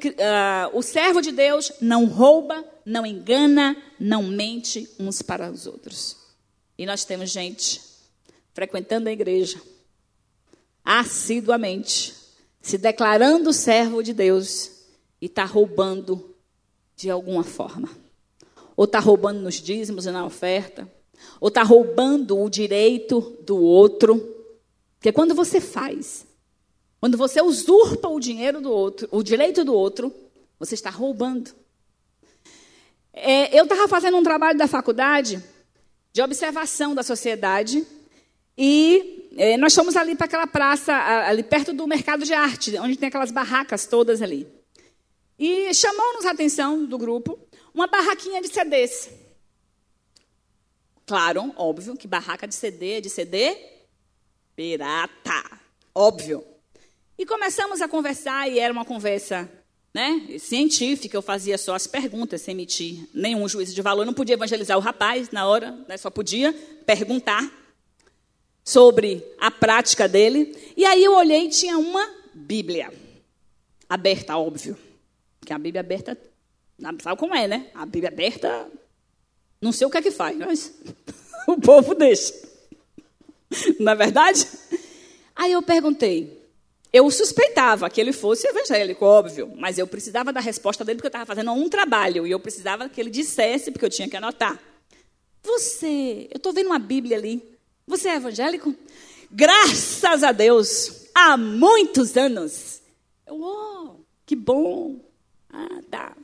o servo de Deus não rouba, não engana, não mente uns para os outros. E nós temos gente frequentando a igreja assiduamente, se declarando servo de Deus e está roubando de alguma forma. Ou está roubando nos dízimos e na oferta, ou está roubando o direito do outro. Porque quando você faz, quando você usurpa o dinheiro do outro, o direito do outro, você está roubando. É, eu estava fazendo um trabalho da faculdade de observação da sociedade e é, nós fomos ali para aquela praça, ali perto do mercado de arte, onde tem aquelas barracas todas ali. E chamou-nos a atenção do grupo uma barraquinha de CDs. Claro, óbvio que barraca de CD é de CD pirata. Óbvio. E começamos a conversar, e era uma conversa né, científica, eu fazia só as perguntas, sem emitir nenhum juízo de valor. Não podia evangelizar o rapaz na hora, né, só podia perguntar sobre a prática dele. E aí eu olhei e tinha uma Bíblia aberta, óbvio. Porque a Bíblia aberta, sabe como é, né? A Bíblia aberta, não sei o que é que faz, mas o povo deixa. Não é verdade? Aí eu perguntei. Eu suspeitava que ele fosse evangélico, óbvio, mas eu precisava da resposta dele porque eu estava fazendo um trabalho e eu precisava que ele dissesse, porque eu tinha que anotar. Você, eu estou vendo uma Bíblia ali. Você é evangélico? Graças a Deus, há muitos anos. Eu, oh, que bom. Ah, tá.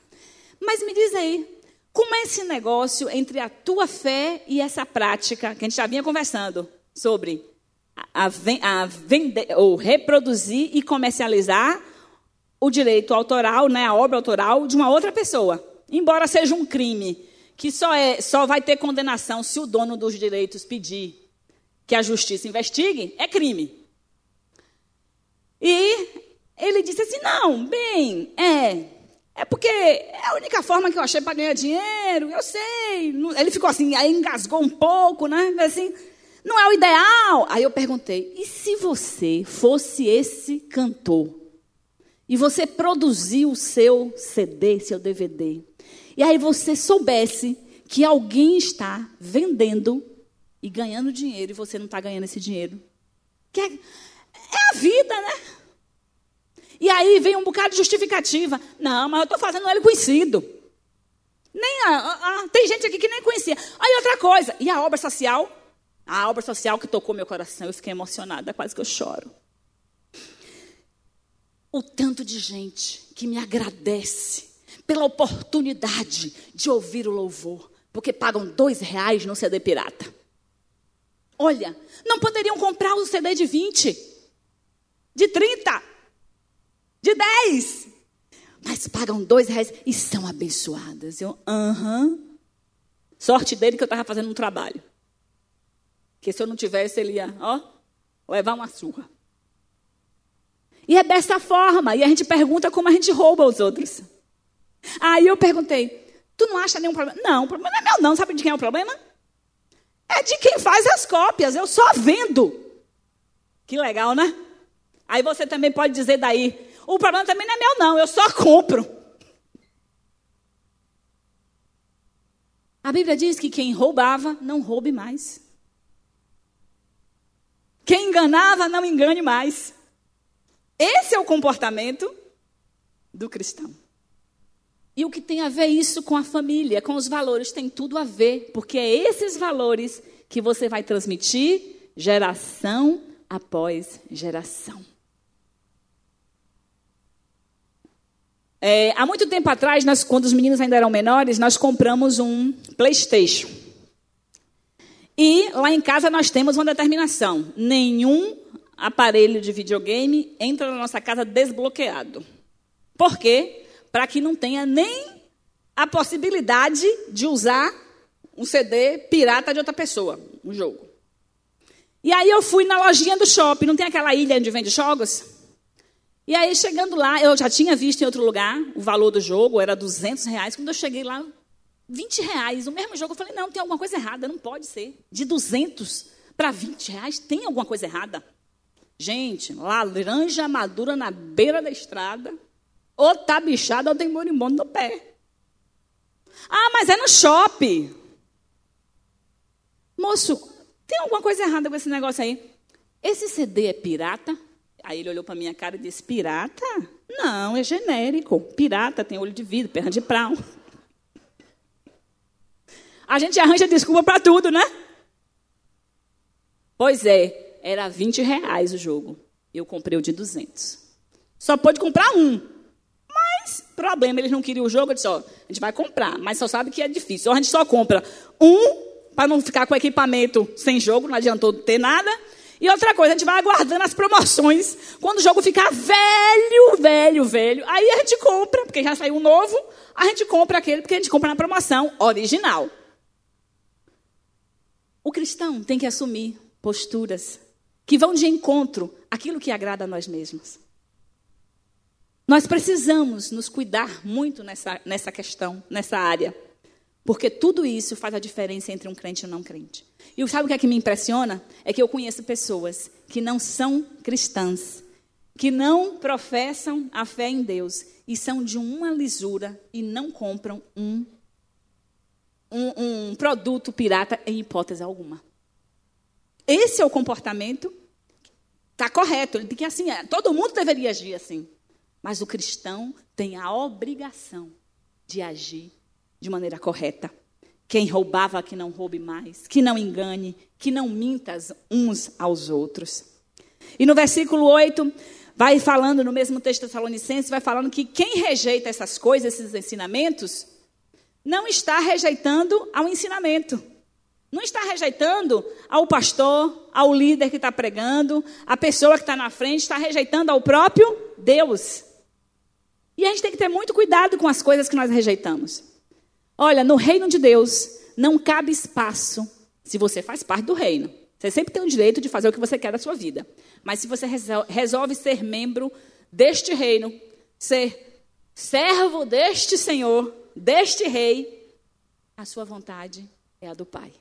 Mas me diz aí, como é esse negócio entre a tua fé e essa prática que a gente já vinha conversando sobre a, a vender, ou reproduzir e comercializar o direito autoral, né, a obra autoral de uma outra pessoa, embora seja um crime que só é, só vai ter condenação se o dono dos direitos pedir que a justiça investigue, é crime. E ele disse assim: não, bem, é. É porque é a única forma que eu achei para ganhar dinheiro, eu sei. Ele ficou assim, aí engasgou um pouco, né? Assim, não é o ideal. Aí eu perguntei: e se você fosse esse cantor? E você produziu o seu CD, seu DVD? E aí você soubesse que alguém está vendendo e ganhando dinheiro e você não está ganhando esse dinheiro. Que é, é a vida, né? E aí vem um bocado de justificativa. Não, mas eu estou fazendo ele conhecido. Nem a, a, a, tem gente aqui que nem conhecia. Aí outra coisa. E a obra social? A obra social que tocou meu coração. Eu fiquei emocionada, quase que eu choro. O tanto de gente que me agradece pela oportunidade de ouvir o louvor, porque pagam dois reais no CD pirata. Olha, não poderiam comprar o CD de 20, de 30, de 10, mas pagam dois reais e são abençoadas. Eu, aham. Sorte dele que eu estava fazendo um trabalho. Que se eu não tivesse, ele ia, ó, levar uma surra. E é dessa forma. E a gente pergunta como a gente rouba os outros. Aí eu perguntei, tu não acha nenhum problema? Não, o problema não é meu, não. Sabe de quem é o problema? É de quem faz as cópias, eu só vendo. Que legal, né? Aí você também pode dizer daí, o problema também não é meu, não, eu só compro. A Bíblia diz que quem roubava, não roube mais. Quem enganava, não engane mais. Esse é o comportamento do cristão. E o que tem a ver isso com a família, com os valores, tem tudo a ver, porque é esses valores que você vai transmitir geração após geração. É, há muito tempo atrás, nós, quando os meninos ainda eram menores, nós compramos um PlayStation. E lá em casa nós temos uma determinação: nenhum aparelho de videogame entra na nossa casa desbloqueado. Por quê? Para que não tenha nem a possibilidade de usar um CD pirata de outra pessoa, um jogo. E aí eu fui na lojinha do shopping, não tem aquela ilha onde vende jogos? E aí, chegando lá, eu já tinha visto em outro lugar o valor do jogo, era 200 reais. Quando eu cheguei lá, 20 reais, o mesmo jogo. Eu falei, não, tem alguma coisa errada, não pode ser. De 200 para 20 reais, tem alguma coisa errada. Gente, laranja madura na beira da estrada, ou tá bichada ou tem moribundo no pé. Ah, mas é no shopping. Moço, tem alguma coisa errada com esse negócio aí? Esse CD é pirata? Aí ele olhou para minha cara e disse: Pirata? Não, é genérico. Pirata tem olho de vidro, perna de pau. A gente arranja desculpa para tudo, né? Pois é, era 20 reais o jogo. Eu comprei o de 200. Só pode comprar um. Mas, problema, eles não queriam o jogo. Eu disse: ó, a gente vai comprar, mas só sabe que é difícil. Ou a gente só compra um, para não ficar com equipamento sem jogo, não adiantou ter nada. E outra coisa, a gente vai aguardando as promoções. Quando o jogo ficar velho, velho, velho, aí a gente compra, porque já saiu um novo, a gente compra aquele, porque a gente compra na promoção original. O cristão tem que assumir posturas que vão de encontro àquilo que agrada a nós mesmos. Nós precisamos nos cuidar muito nessa, nessa questão, nessa área. Porque tudo isso faz a diferença entre um crente e um não crente. E sabe o que é que me impressiona? É que eu conheço pessoas que não são cristãs, que não professam a fé em Deus e são de uma lisura e não compram um, um, um produto pirata em hipótese alguma. Esse é o comportamento está correto, de que assim é, todo mundo deveria agir assim. Mas o cristão tem a obrigação de agir de maneira correta. Quem roubava, que não roube mais. Que não engane, que não minta uns aos outros. E no versículo 8, vai falando, no mesmo texto Tessalonicense, vai falando que quem rejeita essas coisas, esses ensinamentos, não está rejeitando ao ensinamento. Não está rejeitando ao pastor, ao líder que está pregando, a pessoa que está na frente, está rejeitando ao próprio Deus. E a gente tem que ter muito cuidado com as coisas que nós rejeitamos. Olha, no reino de Deus não cabe espaço se você faz parte do reino. Você sempre tem o direito de fazer o que você quer da sua vida. Mas se você resolve ser membro deste reino, ser servo deste Senhor, deste rei, a sua vontade é a do Pai.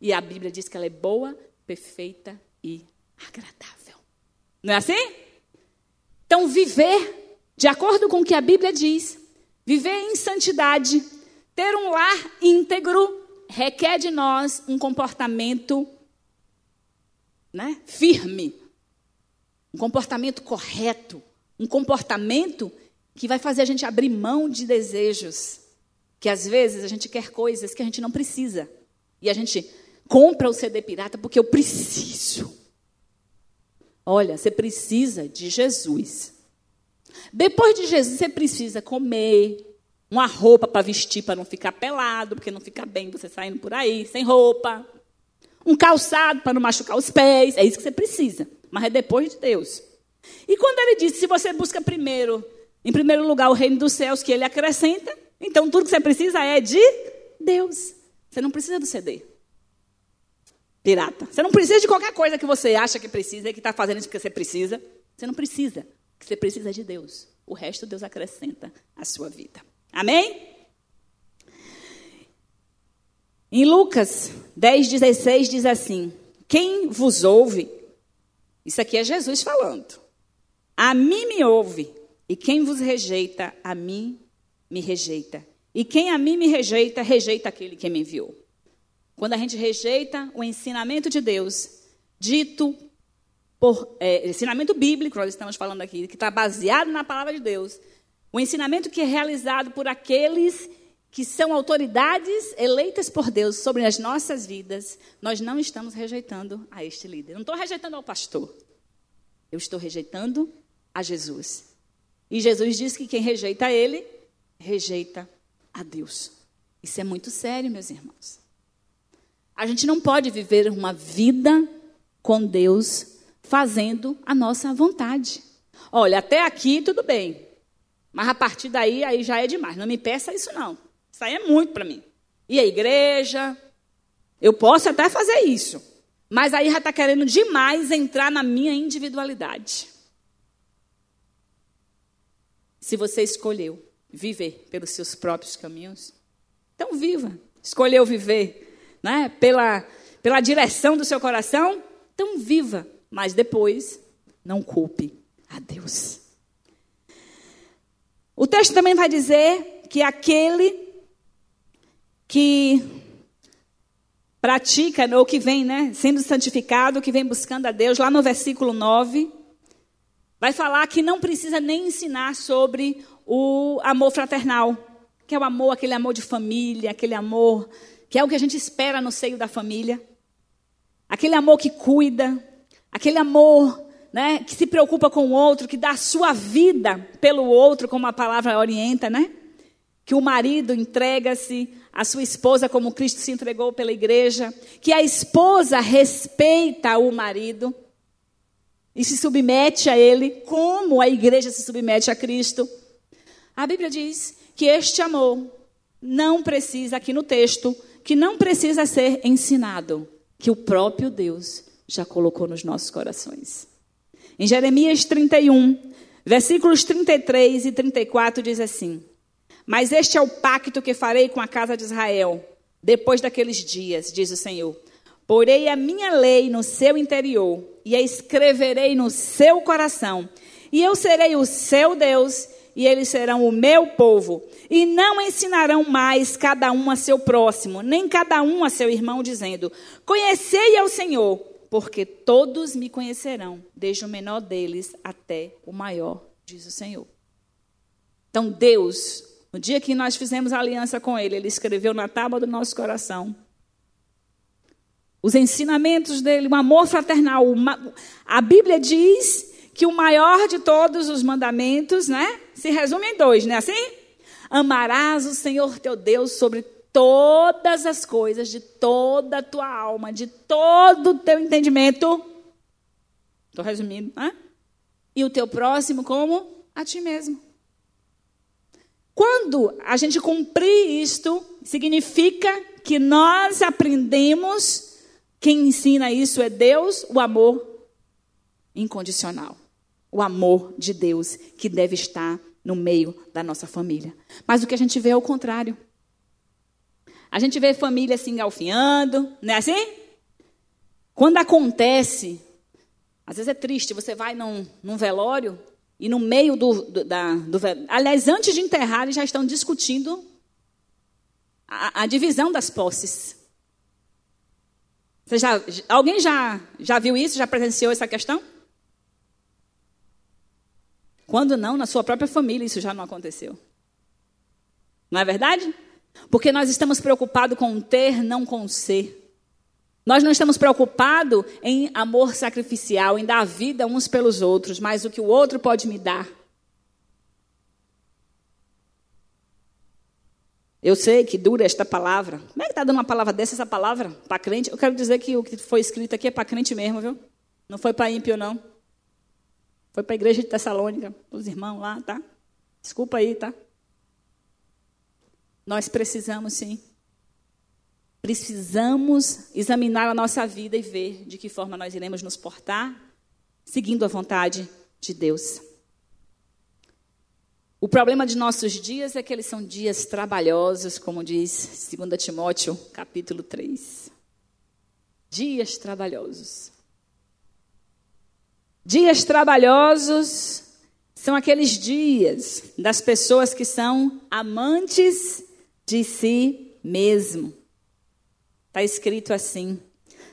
E a Bíblia diz que ela é boa, perfeita e agradável. Não é assim? Então, viver de acordo com o que a Bíblia diz Viver em santidade, ter um lar íntegro, requer de nós um comportamento né, firme, um comportamento correto, um comportamento que vai fazer a gente abrir mão de desejos. Que às vezes a gente quer coisas que a gente não precisa. E a gente compra o CD pirata porque eu preciso. Olha, você precisa de Jesus. Depois de Jesus, você precisa comer, uma roupa para vestir para não ficar pelado, porque não fica bem você saindo por aí sem roupa. Um calçado para não machucar os pés. É isso que você precisa. Mas é depois de Deus. E quando ele disse: se você busca primeiro, em primeiro lugar, o reino dos céus que ele acrescenta, então tudo que você precisa é de Deus. Você não precisa do CD. Pirata. Você não precisa de qualquer coisa que você acha que precisa e que está fazendo isso que você precisa. Você não precisa que você precisa de Deus. O resto Deus acrescenta à sua vida. Amém? Em Lucas 10, 16 diz assim: Quem vos ouve, isso aqui é Jesus falando, a mim me ouve, e quem vos rejeita, a mim me rejeita. E quem a mim me rejeita, rejeita aquele que me enviou. Quando a gente rejeita o ensinamento de Deus, dito por é, ensinamento bíblico, nós estamos falando aqui, que está baseado na palavra de Deus, o ensinamento que é realizado por aqueles que são autoridades eleitas por Deus sobre as nossas vidas, nós não estamos rejeitando a este líder. Não estou rejeitando ao pastor. Eu estou rejeitando a Jesus. E Jesus diz que quem rejeita ele, rejeita a Deus. Isso é muito sério, meus irmãos. A gente não pode viver uma vida com Deus fazendo a nossa vontade. Olha, até aqui tudo bem. Mas a partir daí, aí já é demais. Não me peça isso, não. Isso aí é muito para mim. E a igreja? Eu posso até fazer isso. Mas aí já está querendo demais entrar na minha individualidade. Se você escolheu viver pelos seus próprios caminhos, então viva. Escolheu viver né, pela, pela direção do seu coração, então viva. Mas depois, não culpe a Deus. O texto também vai dizer que aquele que pratica, ou que vem, né, sendo santificado, que vem buscando a Deus, lá no versículo 9, vai falar que não precisa nem ensinar sobre o amor fraternal, que é o amor, aquele amor de família, aquele amor que é o que a gente espera no seio da família. Aquele amor que cuida, aquele amor né, que se preocupa com o outro, que dá a sua vida pelo outro, como a palavra orienta, né? Que o marido entrega-se à sua esposa como Cristo se entregou pela igreja, que a esposa respeita o marido e se submete a ele, como a igreja se submete a Cristo. A Bíblia diz que este amor não precisa, aqui no texto, que não precisa ser ensinado, que o próprio Deus já colocou nos nossos corações. Em Jeremias 31, versículos 33 e 34 diz assim: Mas este é o pacto que farei com a casa de Israel depois daqueles dias, diz o Senhor. Porei a minha lei no seu interior e a escreverei no seu coração, e eu serei o seu Deus e eles serão o meu povo. E não ensinarão mais cada um a seu próximo, nem cada um a seu irmão, dizendo: Conhecei ao Senhor, porque todos me conhecerão, desde o menor deles até o maior, diz o Senhor. Então, Deus, no dia que nós fizemos aliança com Ele, Ele escreveu na tábua do nosso coração os ensinamentos dele, o amor fraternal. A Bíblia diz que o maior de todos os mandamentos, né, se resume em dois, não é assim? Amarás o Senhor teu Deus sobre todas as coisas, de toda a tua alma, de todo o teu entendimento. Estou resumindo, né? E o teu próximo como a ti mesmo. Quando a gente cumprir isto, significa que nós aprendemos, quem ensina isso é Deus, o amor incondicional o amor de Deus que deve estar no meio da nossa família. Mas o que a gente vê é o contrário. A gente vê família se engalfinhando, não é assim? Quando acontece, às vezes é triste, você vai num, num velório e no meio do, do, da, do Aliás, antes de enterrar, eles já estão discutindo a, a divisão das posses. Você já, alguém já, já viu isso? Já presenciou essa questão? Quando não, na sua própria família isso já não aconteceu. Não é verdade? Porque nós estamos preocupados com ter, não com ser. Nós não estamos preocupados em amor sacrificial, em dar vida uns pelos outros, mas o que o outro pode me dar. Eu sei que dura esta palavra. Como é que está dando uma palavra dessa, essa palavra, para crente? Eu quero dizer que o que foi escrito aqui é para crente mesmo, viu? Não foi para ímpio, não. Foi para a igreja de Tessalônica, os irmãos lá, tá? Desculpa aí, tá? Nós precisamos sim. Precisamos examinar a nossa vida e ver de que forma nós iremos nos portar, seguindo a vontade de Deus. O problema de nossos dias é que eles são dias trabalhosos, como diz 2 Timóteo, capítulo 3. Dias trabalhosos. Dias trabalhosos são aqueles dias das pessoas que são amantes de si mesmo. Está escrito assim.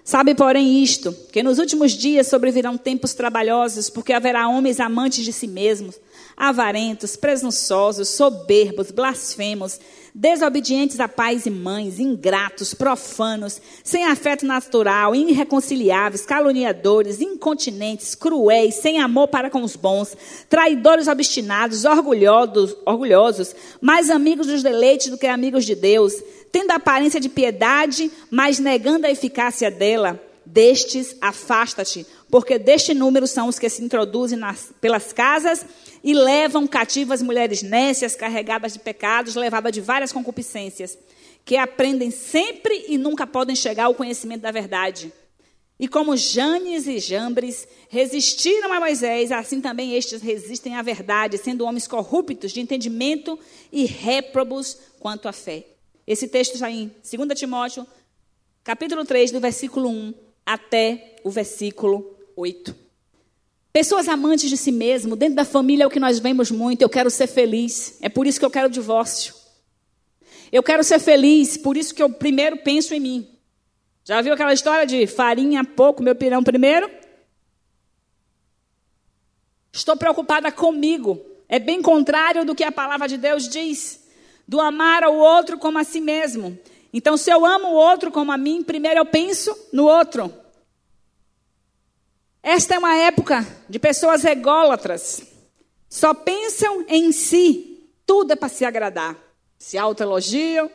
Sabe, porém, isto: que nos últimos dias sobrevirão tempos trabalhosos, porque haverá homens amantes de si mesmos, avarentos, presunçosos, soberbos, blasfemos, desobedientes a pais e mães, ingratos, profanos, sem afeto natural, irreconciliáveis, caluniadores, incontinentes, cruéis, sem amor para com os bons, traidores obstinados, orgulhosos, orgulhosos, mais amigos dos deleites do que amigos de Deus, tendo aparência de piedade, mas negando a eficácia dela. Destes, afasta-te, porque deste número são os que se introduzem nas, pelas casas e levam cativas mulheres nécias, carregadas de pecados, levadas de várias concupiscências, que aprendem sempre e nunca podem chegar ao conhecimento da verdade. E como Janes e Jambres resistiram a Moisés, assim também estes resistem à verdade, sendo homens corruptos de entendimento e réprobos quanto à fé. Esse texto está em 2 Timóteo, capítulo 3, do versículo 1 até o versículo 8. Pessoas amantes de si mesmo, dentro da família é o que nós vemos muito. Eu quero ser feliz, é por isso que eu quero divórcio. Eu quero ser feliz, por isso que eu primeiro penso em mim. Já viu aquela história de farinha pouco, meu pirão primeiro? Estou preocupada comigo. É bem contrário do que a palavra de Deus diz, do amar ao outro como a si mesmo. Então, se eu amo o outro como a mim, primeiro eu penso no outro. Esta é uma época de pessoas ególatras. Só pensam em si. Tudo é para se agradar. Se autoelogiam.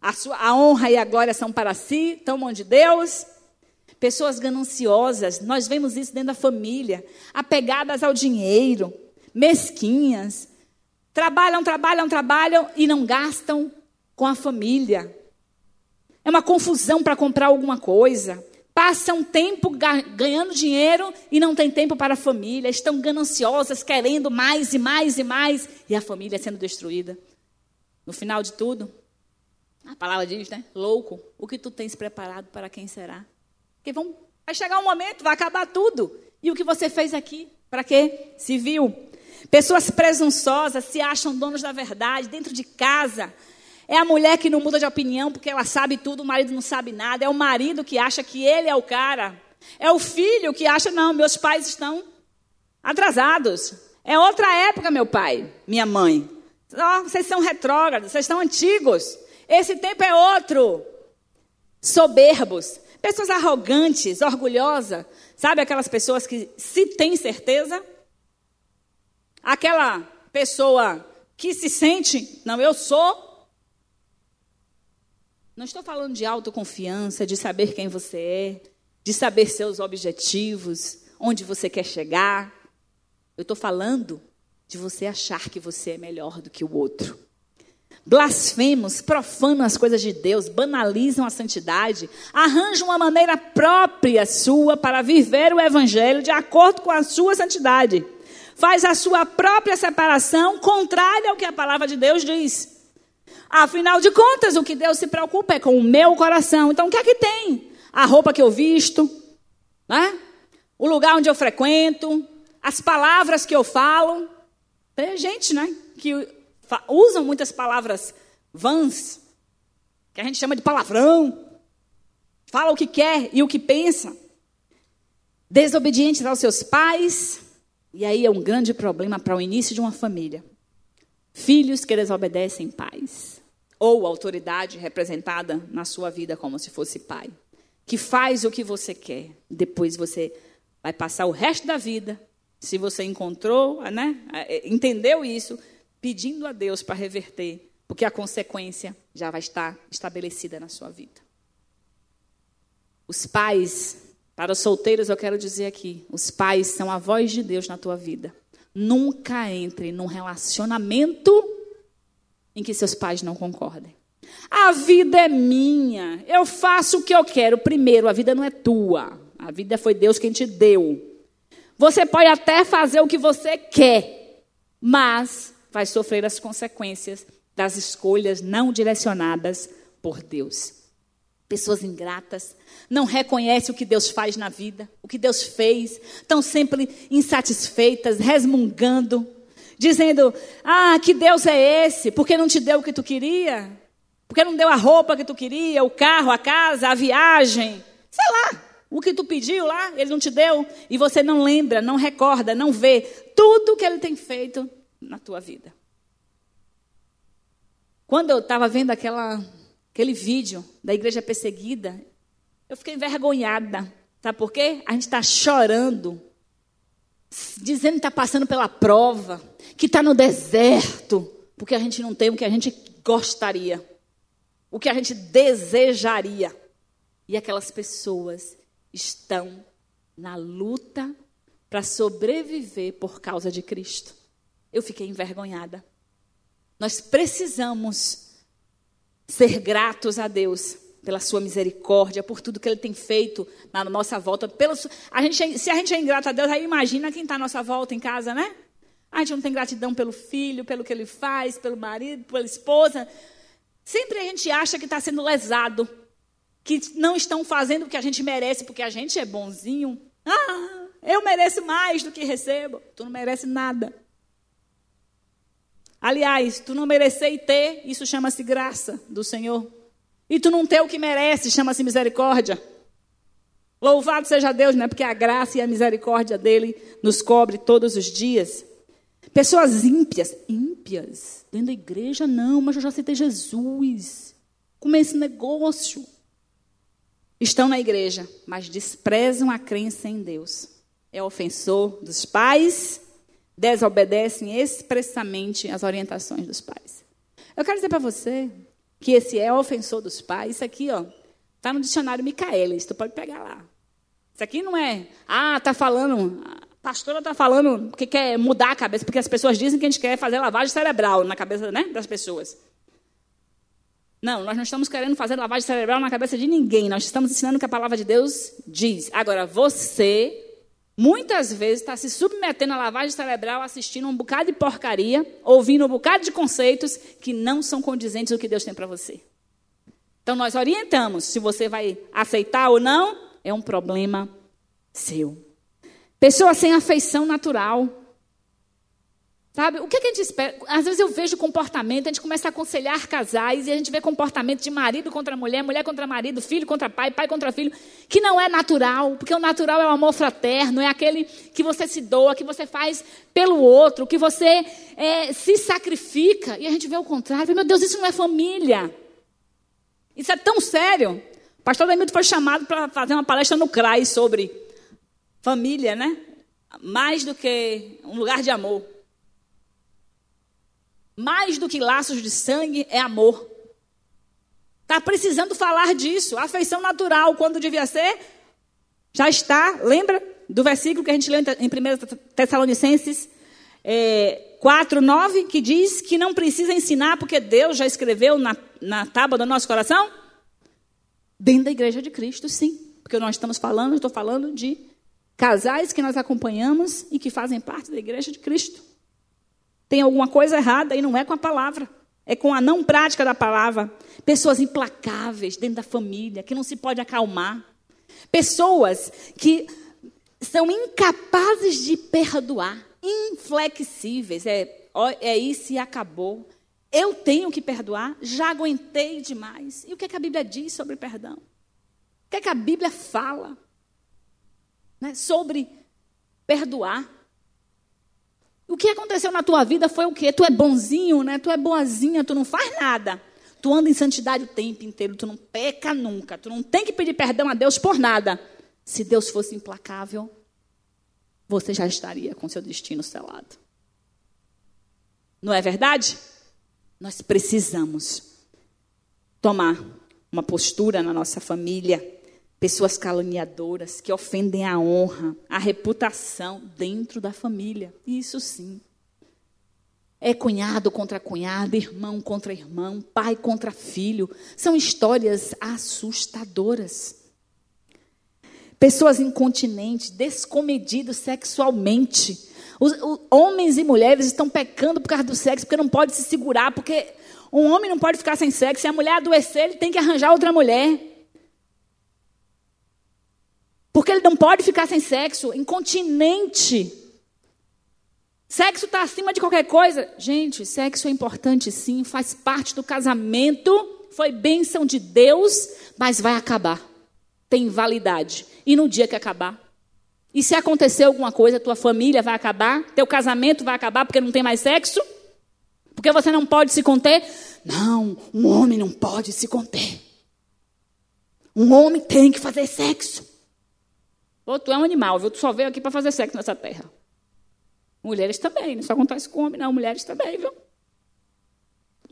A, sua, a honra e a glória são para si, tomam de Deus. Pessoas gananciosas, nós vemos isso dentro da família, apegadas ao dinheiro, mesquinhas. Trabalham, trabalham, trabalham e não gastam com a família. É uma confusão para comprar alguma coisa. Passam tempo ganhando dinheiro e não tem tempo para a família. Estão gananciosas, querendo mais e mais e mais. E a família sendo destruída. No final de tudo, a palavra diz, né? Louco, o que tu tens preparado para quem será? Porque vão, vai chegar um momento, vai acabar tudo. E o que você fez aqui? Para quê? Se viu. Pessoas presunçosas se acham donos da verdade dentro de casa. É a mulher que não muda de opinião porque ela sabe tudo, o marido não sabe nada. É o marido que acha que ele é o cara. É o filho que acha, não, meus pais estão atrasados. É outra época, meu pai, minha mãe. Oh, vocês são retrógrados, vocês estão antigos. Esse tempo é outro. Soberbos, pessoas arrogantes, orgulhosas. Sabe aquelas pessoas que se tem certeza? Aquela pessoa que se sente, não, eu sou não estou falando de autoconfiança, de saber quem você é, de saber seus objetivos, onde você quer chegar. Eu estou falando de você achar que você é melhor do que o outro. Blasfemos, profanam as coisas de Deus, banalizam a santidade, arranjam uma maneira própria sua para viver o evangelho de acordo com a sua santidade. Faz a sua própria separação contrária ao que a palavra de Deus diz. Afinal de contas, o que Deus se preocupa é com o meu coração. Então, o que é que tem? A roupa que eu visto, né? o lugar onde eu frequento, as palavras que eu falo. Tem gente né, que usam muitas palavras vãs, que a gente chama de palavrão. Fala o que quer e o que pensa. Desobedientes aos seus pais. E aí é um grande problema para o início de uma família. Filhos que desobedecem pais ou autoridade representada na sua vida como se fosse pai, que faz o que você quer. Depois você vai passar o resto da vida, se você encontrou, né, entendeu isso, pedindo a Deus para reverter, porque a consequência já vai estar estabelecida na sua vida. Os pais, para os solteiros eu quero dizer aqui, os pais são a voz de Deus na tua vida. Nunca entre num relacionamento em que seus pais não concordem. A vida é minha, eu faço o que eu quero. Primeiro, a vida não é tua, a vida foi Deus quem te deu. Você pode até fazer o que você quer, mas vai sofrer as consequências das escolhas não direcionadas por Deus. Pessoas ingratas, não reconhecem o que Deus faz na vida, o que Deus fez, estão sempre insatisfeitas, resmungando, dizendo: Ah, que Deus é esse? Porque não te deu o que tu queria? Porque não deu a roupa que tu queria, o carro, a casa, a viagem? Sei lá, o que tu pediu lá, ele não te deu e você não lembra, não recorda, não vê tudo que ele tem feito na tua vida. Quando eu estava vendo aquela, aquele vídeo da igreja perseguida, eu fiquei envergonhada. Sabe por quê? A gente está chorando, dizendo que está passando pela prova, que está no deserto, porque a gente não tem o que a gente gostaria, o que a gente desejaria. E aquelas pessoas estão na luta para sobreviver por causa de Cristo. Eu fiquei envergonhada. Nós precisamos ser gratos a Deus pela sua misericórdia, por tudo que Ele tem feito na nossa volta. Pelo, a gente, se a gente é ingrato a Deus, aí imagina quem está à nossa volta em casa, né? A gente não tem gratidão pelo filho, pelo que ele faz, pelo marido, pela esposa. Sempre a gente acha que está sendo lesado, que não estão fazendo o que a gente merece, porque a gente é bonzinho. Ah, eu mereço mais do que recebo. Tu não merece nada. Aliás, tu não merecer ter, isso chama-se graça do Senhor. E tu não ter o que merece, chama-se misericórdia. Louvado seja Deus, né? Porque a graça e a misericórdia dele nos cobre todos os dias. Pessoas ímpias, ímpias, dentro da igreja não, mas eu já aceitei Jesus. Como é esse negócio? Estão na igreja, mas desprezam a crença em Deus. É ofensor dos pais, desobedecem expressamente as orientações dos pais. Eu quero dizer para você que esse é ofensor dos pais, isso aqui, ó, tá no dicionário Micaelis, tu pode pegar lá. Isso aqui não é, ah, tá falando, pastora tá falando que quer mudar a cabeça, porque as pessoas dizem que a gente quer fazer lavagem cerebral na cabeça, né, das pessoas. Não, nós não estamos querendo fazer lavagem cerebral na cabeça de ninguém. Nós estamos ensinando o que a palavra de Deus diz. Agora, você muitas vezes está se submetendo à lavagem cerebral, assistindo um bocado de porcaria, ouvindo um bocado de conceitos que não são condizentes com o que Deus tem para você. Então, nós orientamos se você vai aceitar ou não, é um problema seu. Pessoa sem afeição natural. Sabe? O que, é que, a gente espera? Às vezes eu vejo comportamento, a gente começa a aconselhar casais e a gente vê comportamento de marido contra mulher, mulher contra marido, filho contra pai, pai contra filho, que não é natural, porque o natural é o amor fraterno, é aquele que você se doa, que você faz pelo outro, que você é, se sacrifica. E a gente vê o contrário, meu Deus, isso não é família. Isso é tão sério. O pastor Demilton foi chamado para fazer uma palestra no CRAI sobre família, né? Mais do que um lugar de amor. Mais do que laços de sangue é amor. Está precisando falar disso. Afeição natural, quando devia ser, já está. Lembra do versículo que a gente leu em 1 Tessalonicenses é, 4, 9, que diz que não precisa ensinar porque Deus já escreveu na, na tábua do nosso coração? Dentro da igreja de Cristo, sim. Porque nós estamos falando, estou falando de casais que nós acompanhamos e que fazem parte da igreja de Cristo tem alguma coisa errada e não é com a palavra. É com a não prática da palavra. Pessoas implacáveis dentro da família, que não se pode acalmar. Pessoas que são incapazes de perdoar, inflexíveis. É, é isso e acabou. Eu tenho que perdoar, já aguentei demais. E o que, é que a Bíblia diz sobre perdão? O que, é que a Bíblia fala né, sobre perdoar? O que aconteceu na tua vida foi o quê? Tu é bonzinho, né? Tu é boazinha, tu não faz nada. Tu anda em santidade o tempo inteiro, tu não peca nunca. Tu não tem que pedir perdão a Deus por nada. Se Deus fosse implacável, você já estaria com seu destino selado. Não é verdade? Nós precisamos tomar uma postura na nossa família pessoas caluniadoras que ofendem a honra, a reputação dentro da família. Isso sim. É cunhado contra cunhada, irmão contra irmão, pai contra filho. São histórias assustadoras. Pessoas incontinentes, descomedidos sexualmente. Os, os, homens e mulheres estão pecando por causa do sexo, porque não pode se segurar, porque um homem não pode ficar sem sexo. Se a mulher adoecer, ele tem que arranjar outra mulher. Porque ele não pode ficar sem sexo, incontinente. Sexo está acima de qualquer coisa. Gente, sexo é importante sim, faz parte do casamento, foi bênção de Deus, mas vai acabar. Tem validade. E no dia que acabar? E se acontecer alguma coisa, tua família vai acabar, teu casamento vai acabar porque não tem mais sexo? Porque você não pode se conter? Não, um homem não pode se conter. Um homem tem que fazer sexo. Ou tu é um animal, viu? Tu só veio aqui para fazer sexo nessa terra. Mulheres também, não só acontece com homem, não. Mulheres também, viu?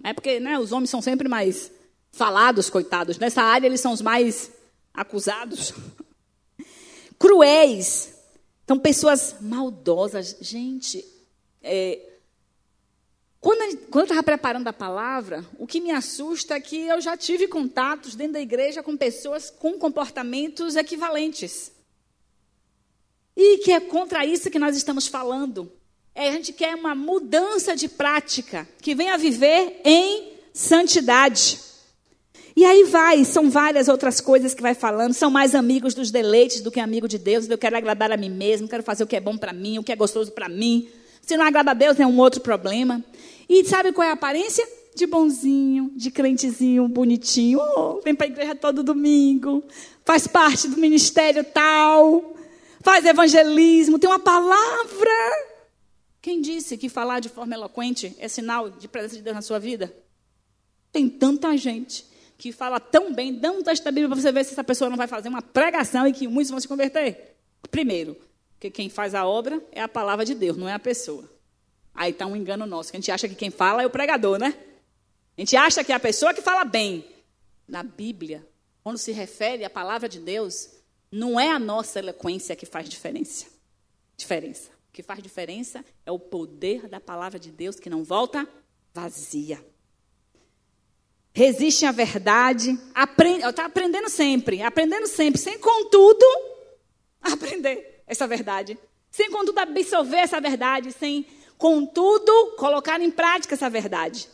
É porque né, os homens são sempre mais falados, coitados. Nessa área eles são os mais acusados. Cruéis. São pessoas maldosas. Gente, é, quando, quando eu estava preparando a palavra, o que me assusta é que eu já tive contatos dentro da igreja com pessoas com comportamentos equivalentes. E que é contra isso que nós estamos falando. É, a gente quer uma mudança de prática, que venha viver em santidade. E aí vai, são várias outras coisas que vai falando, são mais amigos dos deleites do que amigo de Deus. Eu quero agradar a mim mesmo, quero fazer o que é bom para mim, o que é gostoso para mim. Se não agrada a Deus, é um outro problema. E sabe qual é a aparência? De bonzinho, de crentezinho, bonitinho. Oh, vem para a igreja todo domingo, faz parte do ministério tal, faz evangelismo, tem uma palavra. Quem disse que falar de forma eloquente é sinal de presença de Deus na sua vida? Tem tanta gente que fala tão bem, dá um texto da Bíblia para você ver se essa pessoa não vai fazer uma pregação e que muitos vão se converter. Primeiro, porque quem faz a obra é a palavra de Deus, não é a pessoa. Aí está um engano nosso, que a gente acha que quem fala é o pregador, né? A gente acha que é a pessoa que fala bem. Na Bíblia, quando se refere à palavra de Deus, não é a nossa eloquência que faz diferença. Diferença. O que faz diferença é o poder da palavra de Deus que não volta vazia. Resiste à verdade, aprende, está aprendendo sempre, aprendendo sempre, sem contudo aprender essa verdade. Sem, contudo, absorver essa verdade. Sem, contudo, colocar em prática essa verdade.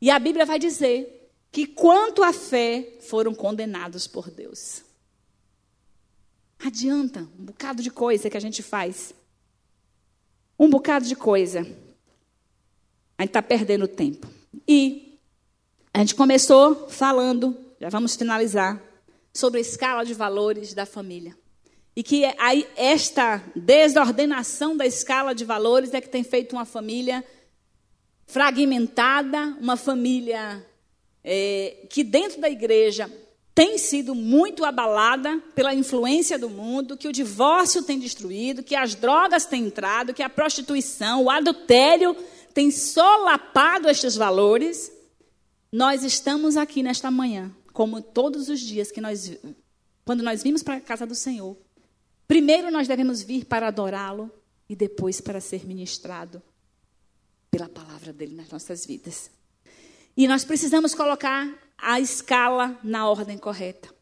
E a Bíblia vai dizer que, quanto à fé, foram condenados por Deus. Adianta um bocado de coisa que a gente faz. Um bocado de coisa. A gente está perdendo tempo. E a gente começou falando, já vamos finalizar, sobre a escala de valores da família. E que aí, esta desordenação da escala de valores é que tem feito uma família fragmentada, uma família é, que dentro da igreja tem sido muito abalada pela influência do mundo, que o divórcio tem destruído, que as drogas têm entrado, que a prostituição, o adultério tem solapado estes valores. Nós estamos aqui nesta manhã, como todos os dias que nós, quando nós vimos para a casa do Senhor, Primeiro nós devemos vir para adorá-lo e depois para ser ministrado pela palavra dele nas nossas vidas. E nós precisamos colocar a escala na ordem correta.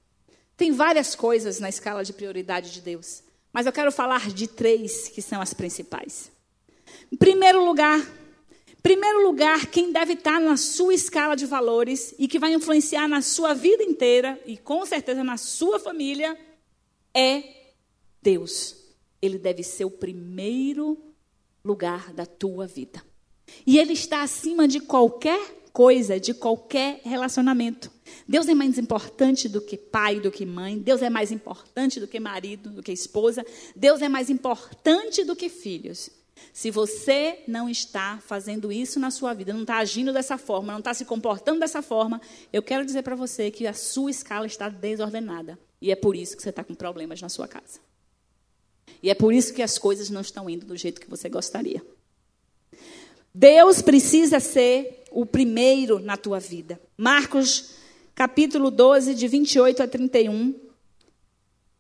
Tem várias coisas na escala de prioridade de Deus, mas eu quero falar de três que são as principais. Em primeiro lugar, primeiro lugar, quem deve estar na sua escala de valores e que vai influenciar na sua vida inteira e com certeza na sua família é Deus, ele deve ser o primeiro lugar da tua vida. E ele está acima de qualquer coisa, de qualquer relacionamento. Deus é mais importante do que pai, do que mãe. Deus é mais importante do que marido, do que esposa. Deus é mais importante do que filhos. Se você não está fazendo isso na sua vida, não está agindo dessa forma, não está se comportando dessa forma, eu quero dizer para você que a sua escala está desordenada. E é por isso que você está com problemas na sua casa. E é por isso que as coisas não estão indo do jeito que você gostaria. Deus precisa ser o primeiro na tua vida. Marcos, capítulo 12, de 28 a 31,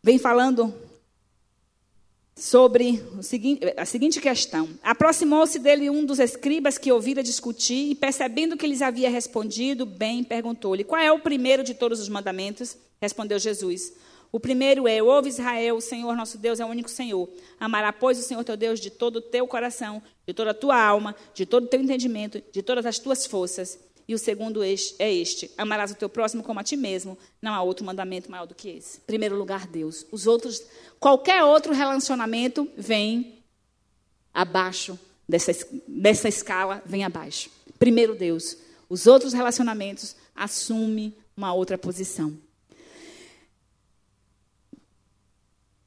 vem falando sobre seguinte, a seguinte questão. Aproximou-se dele um dos escribas que ouvira discutir e, percebendo que lhes havia respondido bem, perguntou-lhe: Qual é o primeiro de todos os mandamentos? Respondeu Jesus: o primeiro é: Ouve Israel, o Senhor nosso Deus é o único Senhor. Amará, pois, o Senhor teu Deus de todo o teu coração, de toda a tua alma, de todo o teu entendimento, de todas as tuas forças. E o segundo é este: amarás o teu próximo como a ti mesmo. Não há outro mandamento maior do que esse. Primeiro lugar, Deus. Os outros, qualquer outro relacionamento vem abaixo dessa, dessa escala, vem abaixo. Primeiro Deus. Os outros relacionamentos assumem uma outra posição.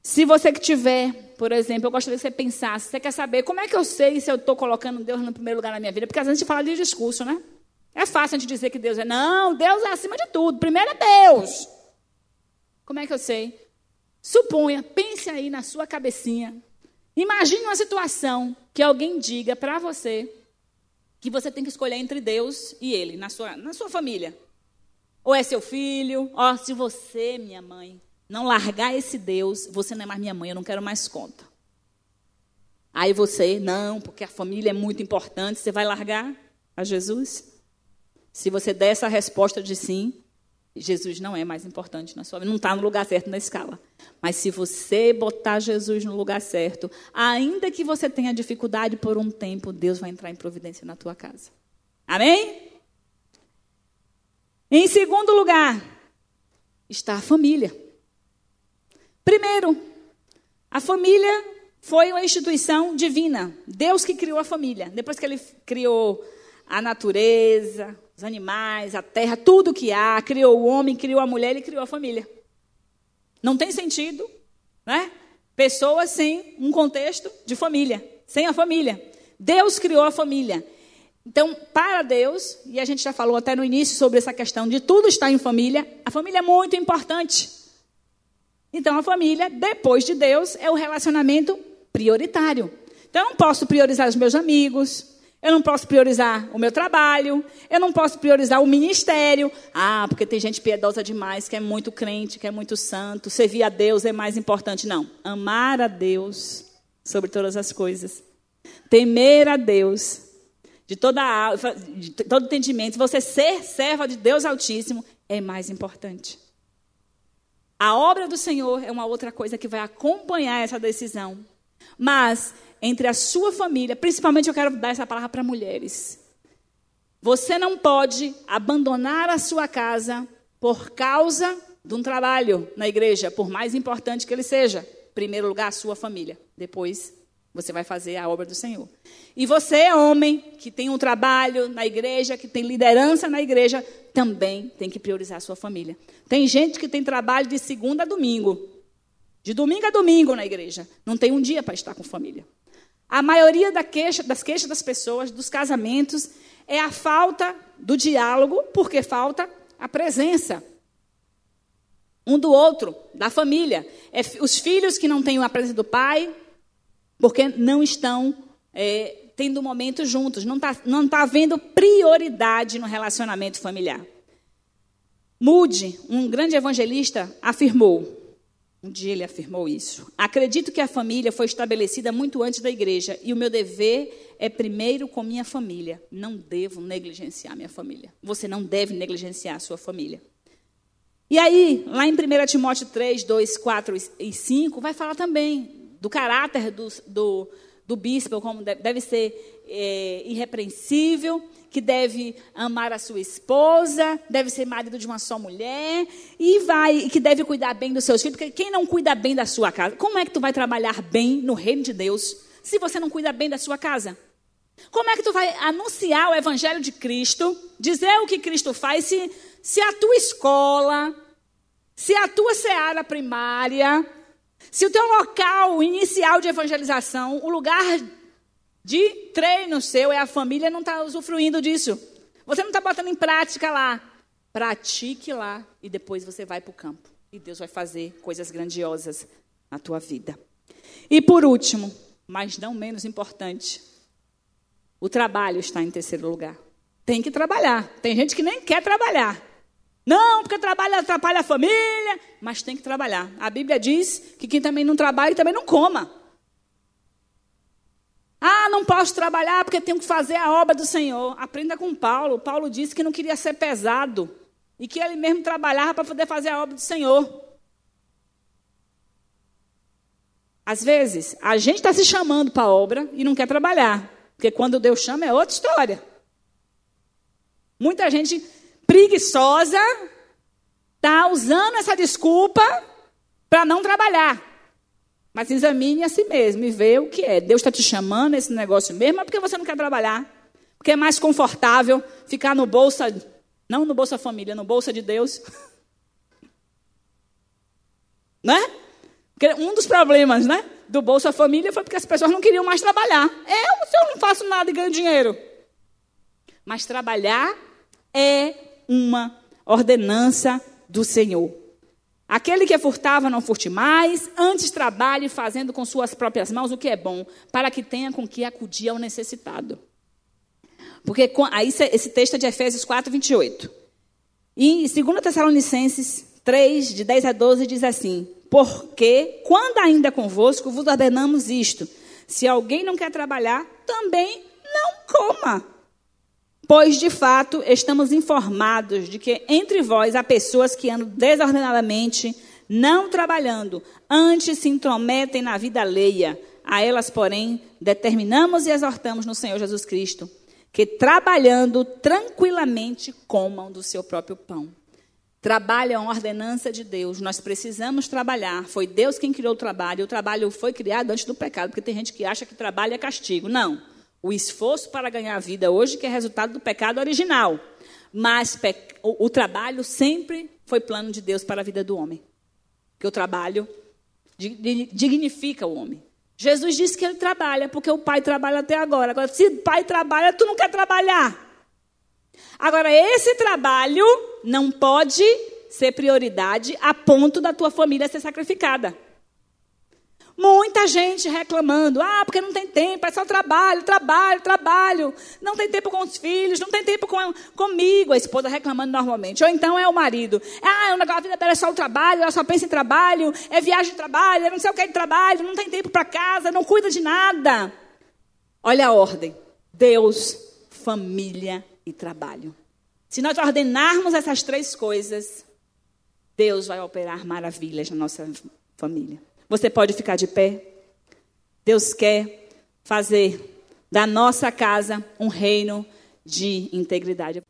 Se você que estiver por exemplo, eu gostaria que você pensasse, você quer saber como é que eu sei se eu estou colocando Deus no primeiro lugar na minha vida? Porque às vezes a gente fala de discurso, né? É fácil a gente dizer que Deus é. Não, Deus é acima de tudo. Primeiro é Deus. Como é que eu sei? Suponha, pense aí na sua cabecinha. Imagine uma situação que alguém diga para você que você tem que escolher entre Deus e Ele, na sua, na sua família. Ou é seu filho, ó, se você, minha mãe, não largar esse Deus, você não é mais minha mãe, eu não quero mais conta. Aí você, não, porque a família é muito importante, você vai largar a Jesus? Se você der essa resposta de sim, Jesus não é mais importante na sua vida, não está no lugar certo na escala. Mas se você botar Jesus no lugar certo, ainda que você tenha dificuldade por um tempo, Deus vai entrar em providência na tua casa. Amém? Em segundo lugar, está a família. Primeiro, a família foi uma instituição divina. Deus que criou a família. Depois que ele criou a natureza, os animais, a terra, tudo que há, criou o homem, criou a mulher, ele criou a família. Não tem sentido, né? Pessoas sem um contexto de família, sem a família. Deus criou a família. Então, para Deus, e a gente já falou até no início sobre essa questão de tudo estar em família, a família é muito importante. Então, a família, depois de Deus, é o relacionamento prioritário. Então, eu não posso priorizar os meus amigos, eu não posso priorizar o meu trabalho, eu não posso priorizar o ministério. Ah, porque tem gente piedosa demais, que é muito crente, que é muito santo. Servir a Deus é mais importante. Não. Amar a Deus sobre todas as coisas. Temer a Deus de, toda a, de todo entendimento. Você ser serva de Deus Altíssimo é mais importante. A obra do Senhor é uma outra coisa que vai acompanhar essa decisão. Mas entre a sua família, principalmente eu quero dar essa palavra para mulheres. Você não pode abandonar a sua casa por causa de um trabalho na igreja, por mais importante que ele seja. Em primeiro lugar, a sua família. Depois, você vai fazer a obra do Senhor. E você, homem, que tem um trabalho na igreja, que tem liderança na igreja, também tem que priorizar a sua família. Tem gente que tem trabalho de segunda a domingo. De domingo a domingo na igreja. Não tem um dia para estar com família. A maioria da queixa, das queixas das pessoas, dos casamentos, é a falta do diálogo, porque falta a presença um do outro, da família. É, os filhos que não têm a presença do pai, porque não estão é, tendo momento juntos, não está não tá havendo prioridade no relacionamento familiar. Moody, um grande evangelista, afirmou: um dia ele afirmou isso. Acredito que a família foi estabelecida muito antes da igreja e o meu dever é primeiro com minha família. Não devo negligenciar minha família. Você não deve negligenciar a sua família. E aí, lá em 1 Timóteo 3, 2, 4 e 5, vai falar também do caráter do, do, do bispo, como deve ser é, irrepreensível, que deve amar a sua esposa, deve ser marido de uma só mulher, e vai, que deve cuidar bem dos seus filhos, porque quem não cuida bem da sua casa, como é que tu vai trabalhar bem no reino de Deus se você não cuida bem da sua casa? Como é que tu vai anunciar o evangelho de Cristo, dizer o que Cristo faz, se, se a tua escola, se a tua seara primária, se o teu local inicial de evangelização, o lugar de treino seu é a família não está usufruindo disso. Você não está botando em prática lá. Pratique lá e depois você vai para o campo. E Deus vai fazer coisas grandiosas na tua vida. E por último, mas não menos importante, o trabalho está em terceiro lugar. Tem que trabalhar. Tem gente que nem quer trabalhar. Não, porque trabalho atrapalha a família, mas tem que trabalhar. A Bíblia diz que quem também não trabalha também não coma. Ah, não posso trabalhar porque tenho que fazer a obra do Senhor. Aprenda com Paulo. Paulo disse que não queria ser pesado e que ele mesmo trabalhava para poder fazer a obra do Senhor. Às vezes, a gente está se chamando para a obra e não quer trabalhar, porque quando Deus chama é outra história. Muita gente preguiçosa está usando essa desculpa para não trabalhar. Mas examine a si mesmo e vê o que é. Deus está te chamando esse negócio mesmo, é porque você não quer trabalhar. Porque é mais confortável ficar no bolsa, não no bolsa família, no bolsa de Deus. né? Porque um dos problemas, né? do Bolsa Família foi porque as pessoas não queriam mais trabalhar. Eu, se eu não faço nada e ganho dinheiro. Mas trabalhar é uma ordenança do Senhor. Aquele que furtava, não furte mais, antes trabalhe fazendo com suas próprias mãos o que é bom, para que tenha com que acudir ao necessitado. Porque aí esse texto é de Efésios 4, 28. E 2 Tessalonicenses 3, de 10 a 12, diz assim: Porque, quando ainda convosco, vos ordenamos isto: se alguém não quer trabalhar, também não coma. Pois, de fato, estamos informados de que entre vós há pessoas que andam desordenadamente, não trabalhando, antes se intrometem na vida alheia. A elas, porém, determinamos e exortamos no Senhor Jesus Cristo que, trabalhando tranquilamente, comam do seu próprio pão. Trabalho é uma ordenança de Deus. Nós precisamos trabalhar. Foi Deus quem criou o trabalho. O trabalho foi criado antes do pecado, porque tem gente que acha que trabalho é castigo. Não o esforço para ganhar a vida hoje, que é resultado do pecado original. Mas o, o trabalho sempre foi plano de Deus para a vida do homem. Porque o trabalho dignifica o homem. Jesus disse que ele trabalha, porque o pai trabalha até agora. Agora, se o pai trabalha, tu não quer trabalhar. Agora, esse trabalho não pode ser prioridade a ponto da tua família ser sacrificada. Muita gente reclamando, ah, porque não tem tempo, é só trabalho, trabalho, trabalho. Não tem tempo com os filhos, não tem tempo com, comigo. A esposa reclamando normalmente. Ou então é o marido. Ah, a vida dela é só o trabalho, ela só pensa em trabalho, é viagem de trabalho, é não sei o que de trabalho, não tem tempo para casa, não cuida de nada. Olha a ordem: Deus, família e trabalho. Se nós ordenarmos essas três coisas, Deus vai operar maravilhas na nossa família. Você pode ficar de pé. Deus quer fazer da nossa casa um reino de integridade.